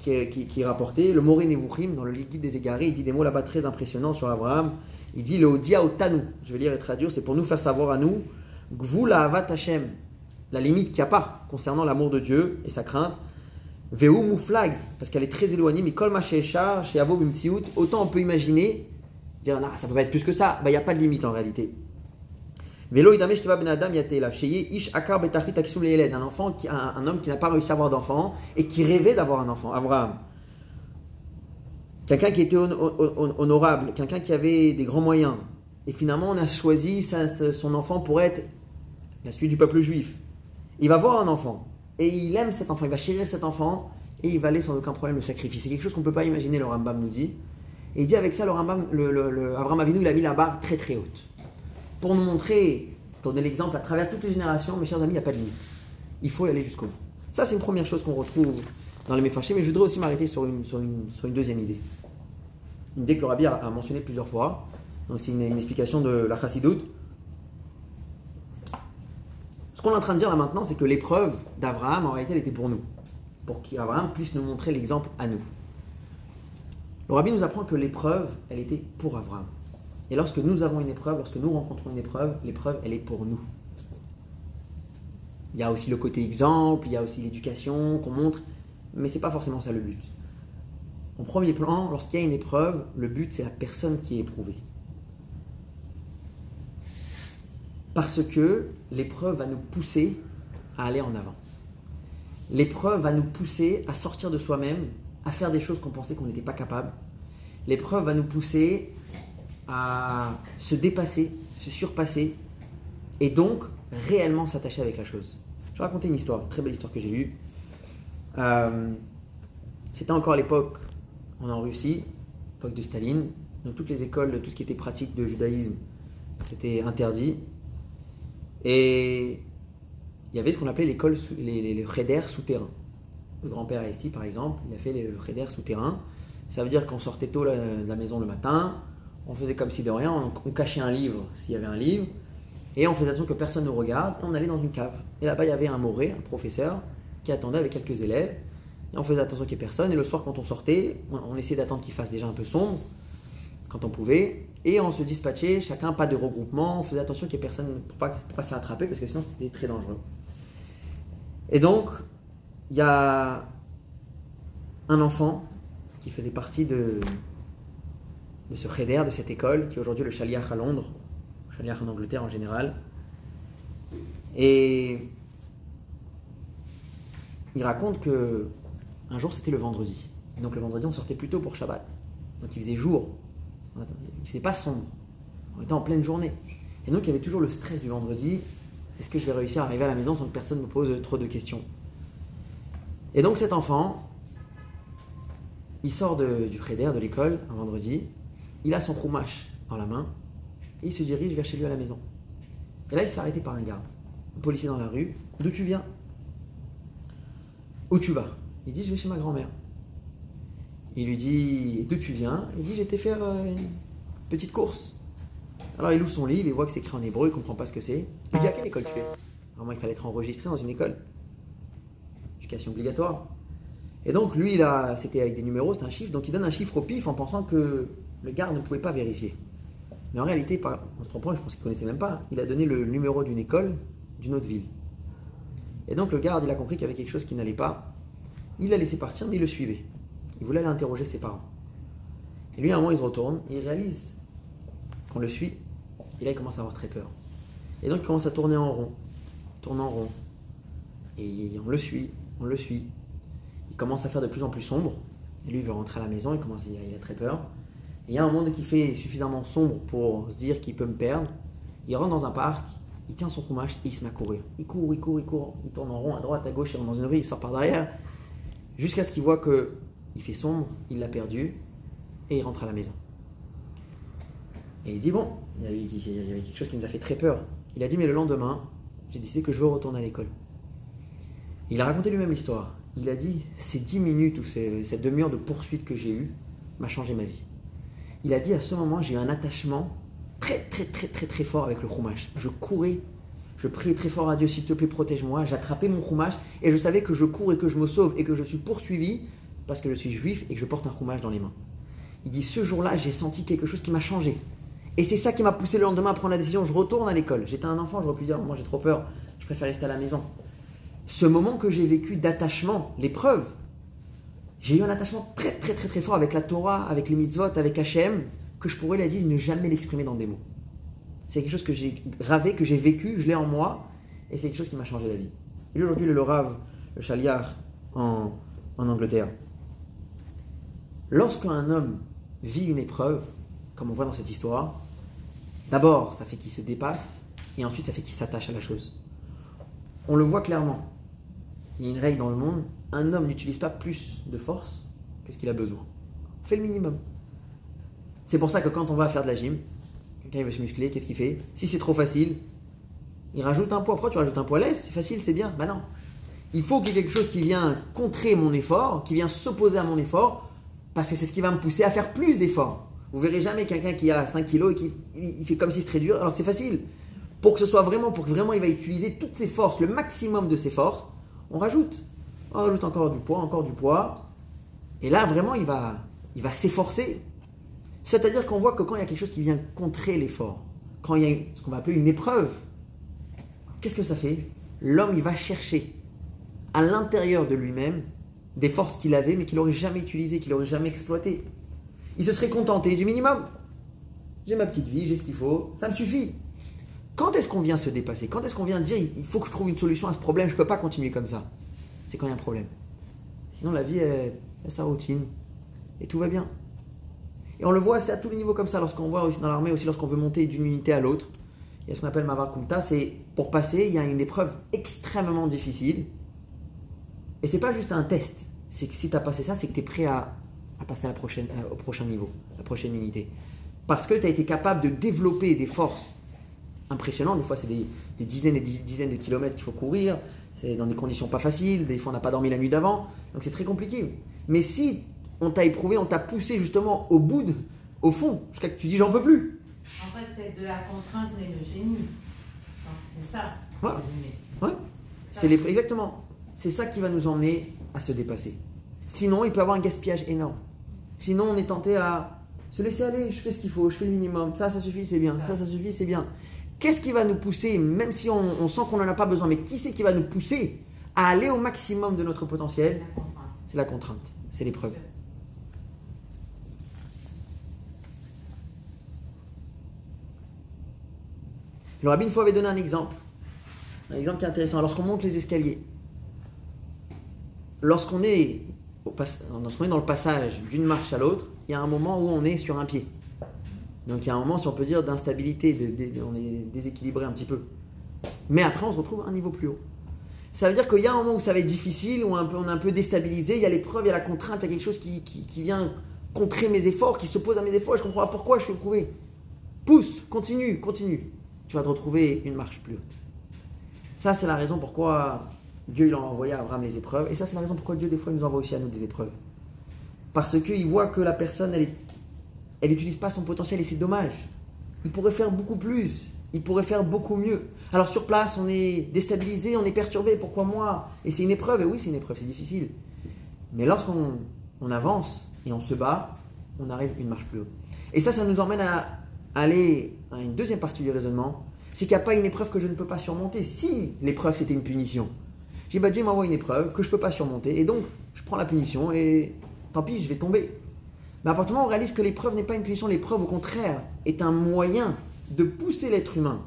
qui est, qui, qui est rapporté, le Moré Nevuchim, dans le guide des égarés, il dit des mots là-bas très impressionnants sur Abraham. Il dit le Odia Otanu, je vais lire et traduire, c'est pour nous faire savoir à nous, Gvul Ahavat Hashem, la limite qu'il n'y a pas concernant l'amour de Dieu et sa crainte. Veu Mouflag, parce qu'elle est très éloignée, mais Kol Masheshar, chez Avo Bimtsiut, autant on peut imaginer, dire, non, ça peut pas être plus que ça, bah, il n'y a pas de limite en réalité. Shteva Ben Ish Akar un enfant, qui, un, un homme qui n'a pas réussi à avoir d'enfant et qui rêvait d'avoir un enfant, Abraham. Quelqu'un qui était hon- hon- honorable, quelqu'un qui avait des grands moyens. Et finalement, on a choisi son enfant pour être la suite du peuple juif. Il va voir un enfant et il aime cet enfant, il va chérir cet enfant et il va aller sans aucun problème le sacrifier. C'est quelque chose qu'on ne peut pas imaginer, le Rambam nous dit. Et il dit avec ça, le Rambam, le, le- Avinu, il a mis la barre très très haute. Pour nous montrer, pour donner l'exemple à travers toutes les générations, mes chers amis, il n'y a pas de limite. Il faut y aller jusqu'au bout. Ça, c'est une première chose qu'on retrouve dans les Mephachim, mais je voudrais aussi m'arrêter sur une, deuxième idée. Une idée que le Rabbi a, mentionnée plusieurs fois. Donc, c'est une, une explication de la Chassidoute. Ce qu'on est en train de dire là maintenant, c'est que l'épreuve d'Abraham, en réalité, elle était pour nous. Pour qu'Abraham puisse nous montrer l'exemple à nous. Le Rabbi nous apprend que l'épreuve, elle était pour Abraham. Et lorsque nous avons une épreuve, lorsque nous rencontrons une épreuve, l'épreuve, elle est pour nous. Il y a aussi le côté exemple, il y a aussi l'éducation qu'on montre, mais c'est pas forcément ça le but. En premier plan, lorsqu'il y a une épreuve, le but c'est la personne qui est éprouvée. Parce que l'épreuve va nous pousser à aller en avant. L'épreuve va nous pousser à sortir de soi-même, à faire des choses qu'on pensait qu'on n'était pas capable. L'épreuve va nous pousser à se dépasser, se surpasser, et donc réellement s'attacher avec la chose. Je vais raconter une histoire, très belle histoire que j'ai eue. Euh, C'était encore l'époque, on est en Russie, l'époque de Staline. Dans toutes les écoles, tout ce qui était pratique de judaïsme, c'était interdit. Et il y avait ce qu'on appelait l'école, les, les, souterrains. Le grand-père ici, par exemple, il a fait le cheder souterrain. Ça veut dire qu'on sortait tôt de la maison le matin, on faisait comme si de rien, on, cachait un livre s'il y avait un livre, et on faisait attention que personne ne regarde, et on allait dans une cave. Et là-bas, il y avait un moré, un professeur, qui attendait avec quelques élèves, et on faisait attention qu'il n'y ait personne, et le soir, quand on sortait, on, essayait d'attendre qu'il fasse déjà un peu sombre, quand on pouvait, et on se dispatchait, chacun pas de regroupement, on faisait attention qu'il n'y ait personne pour pas, pas se faire attraper, parce que sinon c'était très dangereux. Et donc, il y a un enfant qui faisait partie de, de ce cheder, de cette école, qui est aujourd'hui le Chaliach à Londres, Chaliach en Angleterre en général. Et il raconte que un jour c'était le vendredi. Donc le vendredi on sortait plus tôt pour Shabbat. Donc il faisait jour. Il faisait pas sombre. On était en pleine journée. Et donc il y avait toujours le stress du vendredi. Est-ce que je vais réussir à arriver à la maison sans que personne me pose trop de questions? Et donc cet enfant, il sort de- du cheder, de l'école, un vendredi. Il a son roumache dans la main. Et il se dirige vers chez lui à la maison. Et là, il se fait arrêter par un garde. Un policier dans la rue. D'où tu viens Où tu vas? Il dit, je vais chez ma grand-mère. Il lui dit, d'où tu viens? Il dit, j'étais faire euh, une petite course. Alors il ouvre son livre, il voit que c'est écrit en hébreu, il comprend pas ce que c'est. Il dit, à quelle école tu es? Vraiment, il fallait être enregistré dans une école. Éducation obligatoire. Et donc lui, a, c'était avec des numéros, c'était un chiffre, donc il donne un chiffre au pif en pensant que le garde ne pouvait pas vérifier. Mais en réalité, en se trompant, je pense qu'il ne connaissait même pas, il a donné le numéro d'une école d'une autre ville. Et donc le garde, il a compris qu'il y avait quelque chose qui n'allait pas. Il l'a laissé partir, mais il le suivait. Il voulait aller interroger ses parents. Et lui, à un moment, il se retourne et il réalise qu'on le suit. Et là, il commence à avoir très peur. Et donc, il commence à tourner en rond. Tourne en rond. Et on le suit, on le suit. Il commence à faire de plus en plus sombre. Et lui, il veut rentrer à la maison, il commence, il a très peur. Il y a un monde qui fait suffisamment sombre pour se dire qu'il peut me perdre. Il rentre dans un parc, il tient son fromage et il se met à courir. Il court, il court, il court. Il tourne en rond à droite, à gauche, il rentre dans une rue, il sort par derrière. Jusqu'à ce qu'il voit que il fait sombre, il l'a perdu et il rentre à la maison. Et il dit Bon, il y, avait, quelque chose qui nous a fait très peur. Il a dit Mais le lendemain, j'ai décidé que je veux retourner à l'école. Il a raconté lui-même l'histoire. Il a dit Ces dix minutes ou cette demi-heure de poursuite que j'ai eue m'a changé ma vie. Il a dit À ce moment, j'ai un attachement très, très, très, très, très fort avec le chumash. Je courais, je priais très fort à Dieu S'il te plaît, protège-moi. J'attrapais mon chumash et je savais que je cours et que je me sauve et que je suis poursuivi parce que je suis juif et que je porte un roumage dans les mains. Il dit ce jour-là, j'ai senti quelque chose qui m'a changé. Et c'est ça qui m'a poussé le lendemain à prendre la décision. Je retourne à l'école. J'étais un enfant, j'aurais pu dire moi j'ai trop peur, je préfère rester à la maison. Ce moment que j'ai vécu d'attachement, l'épreuve, j'ai eu un attachement très très très très fort avec la Torah, avec les mitzvot, avec Hachem, que je pourrais la dire ne jamais l'exprimer dans des mots. C'est quelque chose que j'ai gravé, que j'ai vécu, je l'ai en moi, et c'est quelque chose qui m'a changé la vie. Et aujourd'hui, le Lorav, le Chaliar en, en Angleterre. Lorsqu'un homme vit une épreuve, comme on voit dans cette histoire, d'abord, ça fait qu'il se dépasse, et ensuite, ça fait qu'il s'attache à la chose. On le voit clairement. Il y a une règle dans le monde un homme n'utilise pas plus de force que ce qu'il a besoin. On fait le minimum. C'est pour ça que quand on va faire de la gym, quelqu'un veut se muscler, qu'est-ce qu'il fait? Si c'est trop facile, il rajoute un poids. Pourquoi tu rajoutes un poids Laisse, c'est facile, c'est bien. Ben non. Il faut qu'il y ait quelque chose qui vient contrer mon effort, qui vient s'opposer à mon effort, parce que c'est ce qui va me pousser à faire plus d'efforts. Vous verrez jamais quelqu'un qui a 5 kilos et qui il fait comme si c'était dur, alors que c'est facile. Pour que ce soit vraiment, pour que vraiment il va utiliser toutes ses forces, le maximum de ses forces, on rajoute. On rajoute encore du poids, encore du poids. Et là, vraiment, il va, il va s'efforcer. C'est-à-dire qu'on voit que quand il y a quelque chose qui vient contrer l'effort, quand il y a ce qu'on va appeler une épreuve, qu'est-ce que ça fait? L'homme, il va chercher à l'intérieur de lui-même des forces qu'il avait, mais qu'il n'aurait jamais utilisées, qu'il n'aurait jamais exploitées. Il se serait contenté du minimum. J'ai ma petite vie, j'ai ce qu'il faut, ça me suffit. Quand est-ce qu'on vient se dépasser? Quand est-ce qu'on vient dire il faut que je trouve une solution à ce problème, je ne peux pas continuer comme ça? C'est quand il y a un problème. Sinon, la vie est, sa routine et tout va bien. Et on le voit, à tous les niveaux comme ça, lorsqu'on voit aussi dans l'armée, aussi lorsqu'on veut monter d'une unité à l'autre. Il y a ce qu'on appelle Mavar Kumta, c'est pour passer, il y a une épreuve extrêmement difficile. Et c'est pas juste un test. C'est que si tu as passé ça, c'est que tu es prêt à, passer à la prochaine, au prochain niveau, la prochaine unité. Parce que tu as été capable de développer des forces impressionnantes. Des fois, c'est des, dizaines et des dizaines de kilomètres qu'il faut courir. C'est dans des conditions pas faciles. Des fois, on n'a pas dormi la nuit d'avant. Donc, c'est très compliqué. Mais si on t'a éprouvé, on t'a poussé justement au bout, au fond, jusqu'à que tu dis j'en peux plus. En fait, c'est de la contrainte mais le génie. C'est ça. Ouais. ouais. C'est les... Exactement. C'est ça qui va nous emmener à se dépasser. Sinon, il peut y avoir un gaspillage énorme. Sinon, on est tenté à se laisser aller. Je fais ce qu'il faut, je fais le minimum. Ça, ça suffit, c'est bien. Ça, ça suffit, c'est bien. Qu'est-ce qui va nous pousser, même si on, sent qu'on n'en a pas besoin, mais qui c'est qui va nous pousser à aller au maximum de notre potentiel C'est la contrainte, c'est l'épreuve. Le rabbin, une fois, avait donné un exemple. Un exemple qui est intéressant. Lorsqu'on monte les escaliers, lorsqu'on est, est dans le passage d'une marche à l'autre, il y a un moment où on est sur un pied. Donc il y a un moment, si on peut dire, d'instabilité, on est déséquilibré un petit peu. Mais après, on se retrouve un niveau plus haut. Ça veut dire qu'il y a un moment où ça va être difficile, où on est un peu déstabilisé, il y a l'épreuve, il y a la contrainte, il y a quelque chose qui, vient contrer mes efforts, qui s'oppose à mes efforts, et je comprends pas pourquoi je suis éprouvé. Pousse, continue, continue. Tu vas te retrouver une marche plus haute. Ça, c'est la raison pourquoi Dieu il a envoyé à Abraham les épreuves. Et ça, c'est la raison pourquoi Dieu, des fois, il nous envoie aussi à nous des épreuves. Parce qu'il voit que la personne, elle n'utilise pas son potentiel et c'est dommage. Il pourrait faire beaucoup plus. Il pourrait faire beaucoup mieux. Alors sur place, on est déstabilisé, on est perturbé. Pourquoi moi? Et c'est une épreuve. Et oui, c'est une épreuve, c'est difficile. Mais lorsqu'on on avance et on se bat, on arrive une marche plus haut. Et ça, ça nous emmène à aller à une deuxième partie du raisonnement. C'est qu'il n'y a pas une épreuve que je ne peux pas surmonter. Si l'épreuve c'était une punition, j'ai bah Dieu m'envoie une épreuve que je ne peux pas surmonter, et donc je prends la punition et tant pis, je vais tomber. Mais à partir du moment où on réalise que l'épreuve n'est pas une punition, l'épreuve au contraire est un moyen de pousser l'être humain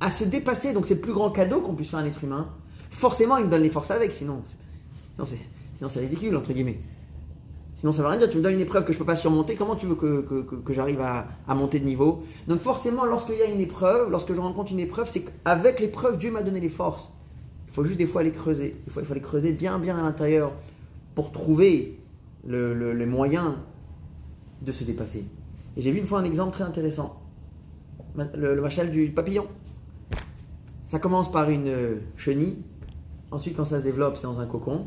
à se dépasser, donc c'est le plus grand cadeau qu'on puisse faire à un être humain, forcément il me donne les forces avec, sinon, sinon c'est ridicule, entre guillemets. Sinon, ça ne va rien dire. Tu me donnes une épreuve que je ne peux pas surmonter. Comment tu veux que, que, j'arrive à, à, monter de niveau? Donc, forcément, lorsqu'il y a une épreuve, lorsque je rencontre une épreuve, c'est qu'avec l'épreuve, Dieu m'a donné les forces. Il faut juste des fois les creuser. Il faut, il faut les creuser bien, bien à l'intérieur pour trouver le, les moyens de se dépasser. Et j'ai vu une fois un exemple très intéressant. Le, le du papillon. Ça commence par une chenille. Ensuite, quand ça se développe, c'est dans un cocon.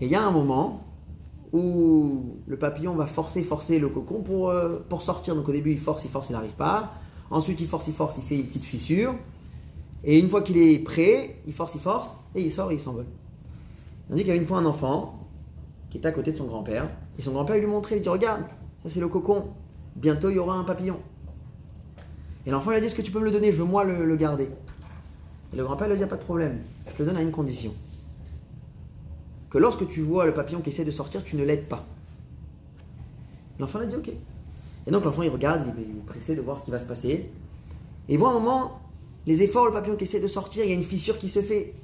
Et il y a un moment où le papillon va forcer, forcer le cocon pour, euh, pour sortir. Donc au début, il force, il force, il n'arrive pas. Ensuite, il force, il force, il fait une petite fissure. Et une fois qu'il est prêt, il force, il force, et il sort et il s'envole. On dit qu'il y avait une fois un enfant qui était à côté de son grand-père. Et son grand-père lui montrait, il lui dit Regarde, ça c'est le cocon. Bientôt il y aura un papillon. Et l'enfant il a dit Est-ce que tu peux me le donner? Je veux moi le, le garder. Et le grand-père lui a dit Pas de problème, je te le donne à une condition. Que lorsque tu vois le papillon qui essaie de sortir, tu ne l'aides pas. L'enfant a dit Ok. Et donc l'enfant il regarde, il est pressé de voir ce qui va se passer. Et il voit un moment, les efforts, le papillon qui essaie de sortir, il y a une fissure qui se fait.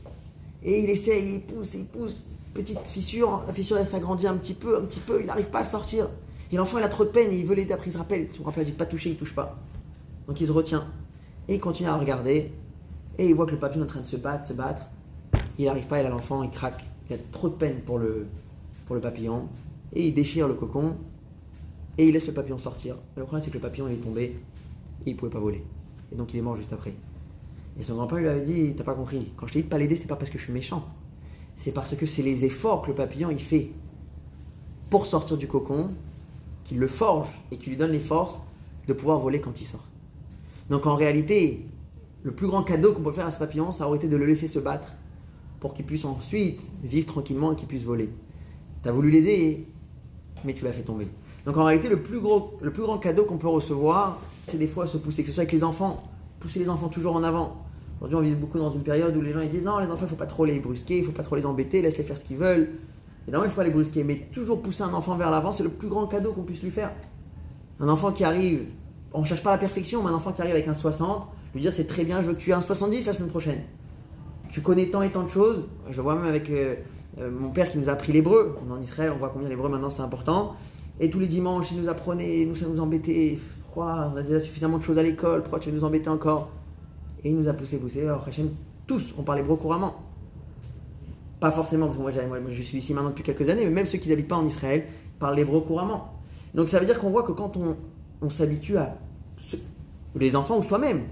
Et il essaie, il pousse, il pousse. Petite fissure, la fissure elle s'agrandit un petit peu, un petit peu, il n'arrive pas à sortir. Et l'enfant il a trop de peine et il veut l'aider. Après il se rappelle, son grand-père dit de pas toucher, il touche pas. Donc il se retient. Et il continue à regarder. Et il voit que le papillon est en train de se battre, se battre. Il n'arrive pas, et là l'enfant il craque. Il a trop de peine pour le, pour le papillon. Et il déchire le cocon. Et il laisse le papillon sortir. Le problème c'est que le papillon il est tombé. Et il pouvait pas voler. Et donc il est mort juste après. Et son grand-père lui avait dit T'as pas compris, quand je t'ai dit de pas l'aider, c'est pas parce que je suis méchant. C'est parce que c'est les efforts que le papillon il fait pour sortir du cocon qui le forge et qui lui donne les forces de pouvoir voler quand il sort. Donc en réalité, le plus grand cadeau qu'on peut faire à ce papillon, ça aurait été de le laisser se battre pour qu'il puisse ensuite vivre tranquillement et qu'il puisse voler. Tu as voulu l'aider, mais tu l'as fait tomber. Donc en réalité, le plus, gros, le plus grand cadeau qu'on peut recevoir, c'est des fois se pousser, que ce soit avec les enfants, pousser les enfants toujours en avant. Aujourd'hui, on vit beaucoup dans une période où les gens ils disent non, les enfants, il faut pas trop les brusquer, il faut pas trop les embêter, laisse-les faire ce qu'ils veulent. Et non, il faut pas les brusquer, mais toujours pousser un enfant vers l'avant, c'est le plus grand cadeau qu'on puisse lui faire. Un enfant qui arrive, on ne cherche pas la perfection, mais un enfant qui arrive avec un 60, lui dire c'est très bien, je veux que tu aies un 70 la semaine prochaine. Tu connais tant et tant de choses. Je vois même avec euh, euh, mon père qui nous a appris l'hébreu. On est en Israël, on voit combien l'hébreu maintenant c'est important. Et tous les dimanches, il nous apprenait, nous ça nous embêtait. Pourquoi On a déjà suffisamment de choses à l'école, pourquoi tu veux nous embêter encore? Et il nous a poussé, poussé. Alors, Hachem, tous, on parle hébreu couramment. Pas forcément, parce que moi, je suis ici maintenant depuis quelques années, mais même ceux qui n'habitent pas en Israël parlent l'hébreu couramment. Donc ça veut dire qu'on voit que quand on, on s'habitue à, se- les enfants ou soi-même,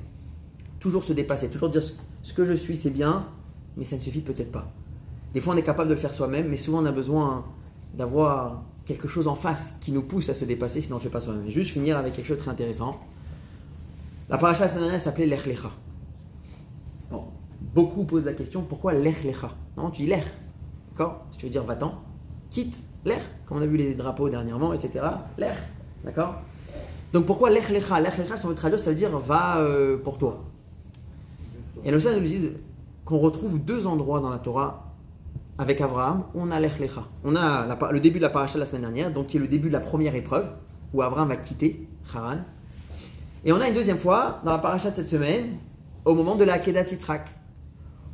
toujours se dépasser, toujours dire ce, ce que je suis c'est bien, mais ça ne suffit peut-être pas. Des fois on est capable de le faire soi-même, mais souvent on a besoin d'avoir quelque chose en face qui nous pousse à se dépasser, sinon on ne fait pas soi-même. Juste finir avec quelque chose de très intéressant. La paracha la semaine dernière s'appelait Lech Lecha. Bon, beaucoup posent la question pourquoi Lech Lecha Non, tu dis Lech, d'accord? Si tu veux dire va-t'en, quitte, Lech, comme on a vu les drapeaux dernièrement, etc. Lech, d'accord? Donc pourquoi Lech Lecha Lech Lecha, si on veut ça veut dire va euh, pour toi. Et nos sages nous disent qu'on retrouve deux endroits dans la Torah avec Abraham on a Lech Lecha. On a le début de la paracha la semaine dernière, donc qui est le début de la première épreuve, où Abraham va quitter Haran. Et on a une deuxième fois, dans la paracha de cette semaine, au moment de la Kedat Yitzhak,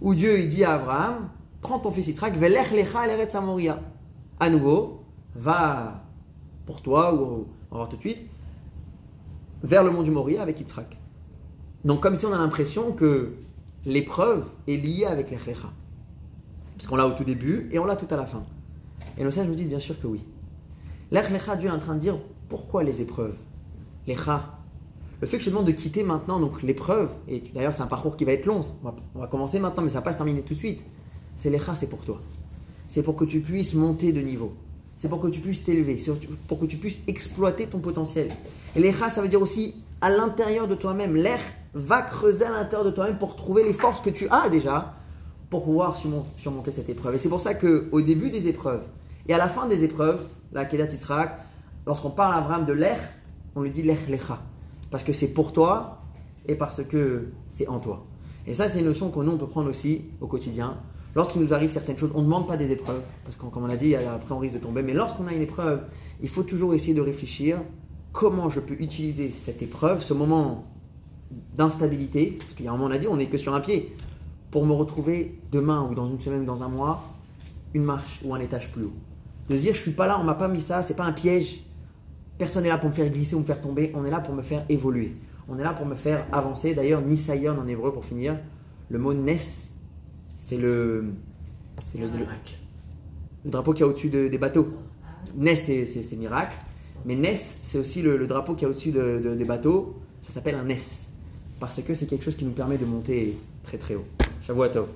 où Dieu il dit à Abraham Prends ton fils Yitzhak, velech lecha el eretz Moria. À nouveau, va pour toi, ou on va tout de suite, vers le mont du Moria avec Yitzhak. Donc, comme si on a l'impression que l'épreuve est liée avec l'Ech Lecha. Parce qu'on l'a au tout début et on l'a tout à la fin. Et nos sages nous disent bien sûr que oui. L'Ech Lecha, Dieu est en train de dire pourquoi les épreuves Lecha. Le fait que je te demande de quitter maintenant donc l'épreuve, et d'ailleurs c'est un parcours qui va être long, on va, commencer maintenant mais ça va pas se terminer tout de suite. C'est Lecha, c'est pour toi. C'est pour que tu puisses monter de niveau. C'est pour que tu puisses t'élever. C'est pour que tu puisses exploiter ton potentiel. Et l'Echa, ça veut dire aussi à l'intérieur de toi-même. L'Ech va creuser à l'intérieur de toi-même pour trouver les forces que tu as déjà pour pouvoir surmon- surmonter cette épreuve. Et c'est pour ça qu'au début des épreuves et à la fin des épreuves, la Kedat Yitzhak, lorsqu'on parle à Abraham de l'Ech, on lui dit l'Ech Lecha. Parce que c'est pour toi et parce que c'est en toi. Et ça, c'est une notion nous, on peut prendre aussi au quotidien. Lorsqu'il nous arrive certaines choses, on ne demande pas des épreuves, parce que comme on a dit, après on risque de tomber. Mais lorsqu'on a une épreuve, il faut toujours essayer de réfléchir comment je peux utiliser cette épreuve, ce moment d'instabilité, parce qu'il y a un moment, on a dit, on n'est que sur un pied, pour me retrouver demain ou dans une semaine ou dans un mois, une marche ou un étage plus haut. De se dire, je suis pas là, on m'a pas mis ça, c'est pas un piège. Personne n'est là pour me faire glisser ou me faire tomber, on est là pour me faire évoluer. On est là pour me faire avancer. D'ailleurs, Nisayon en hébreu, pour finir, le mot Nes, c'est le, c'est le, le, le drapeau qui est au-dessus de- des bateaux. Nes, c'est, c'est- c'est miracle. Mais Nes, c'est aussi le, le drapeau qui est au-dessus de- de- des bateaux. Ça s'appelle un Nes. Parce que c'est quelque chose qui nous permet de monter très très haut. Shavuot Tov.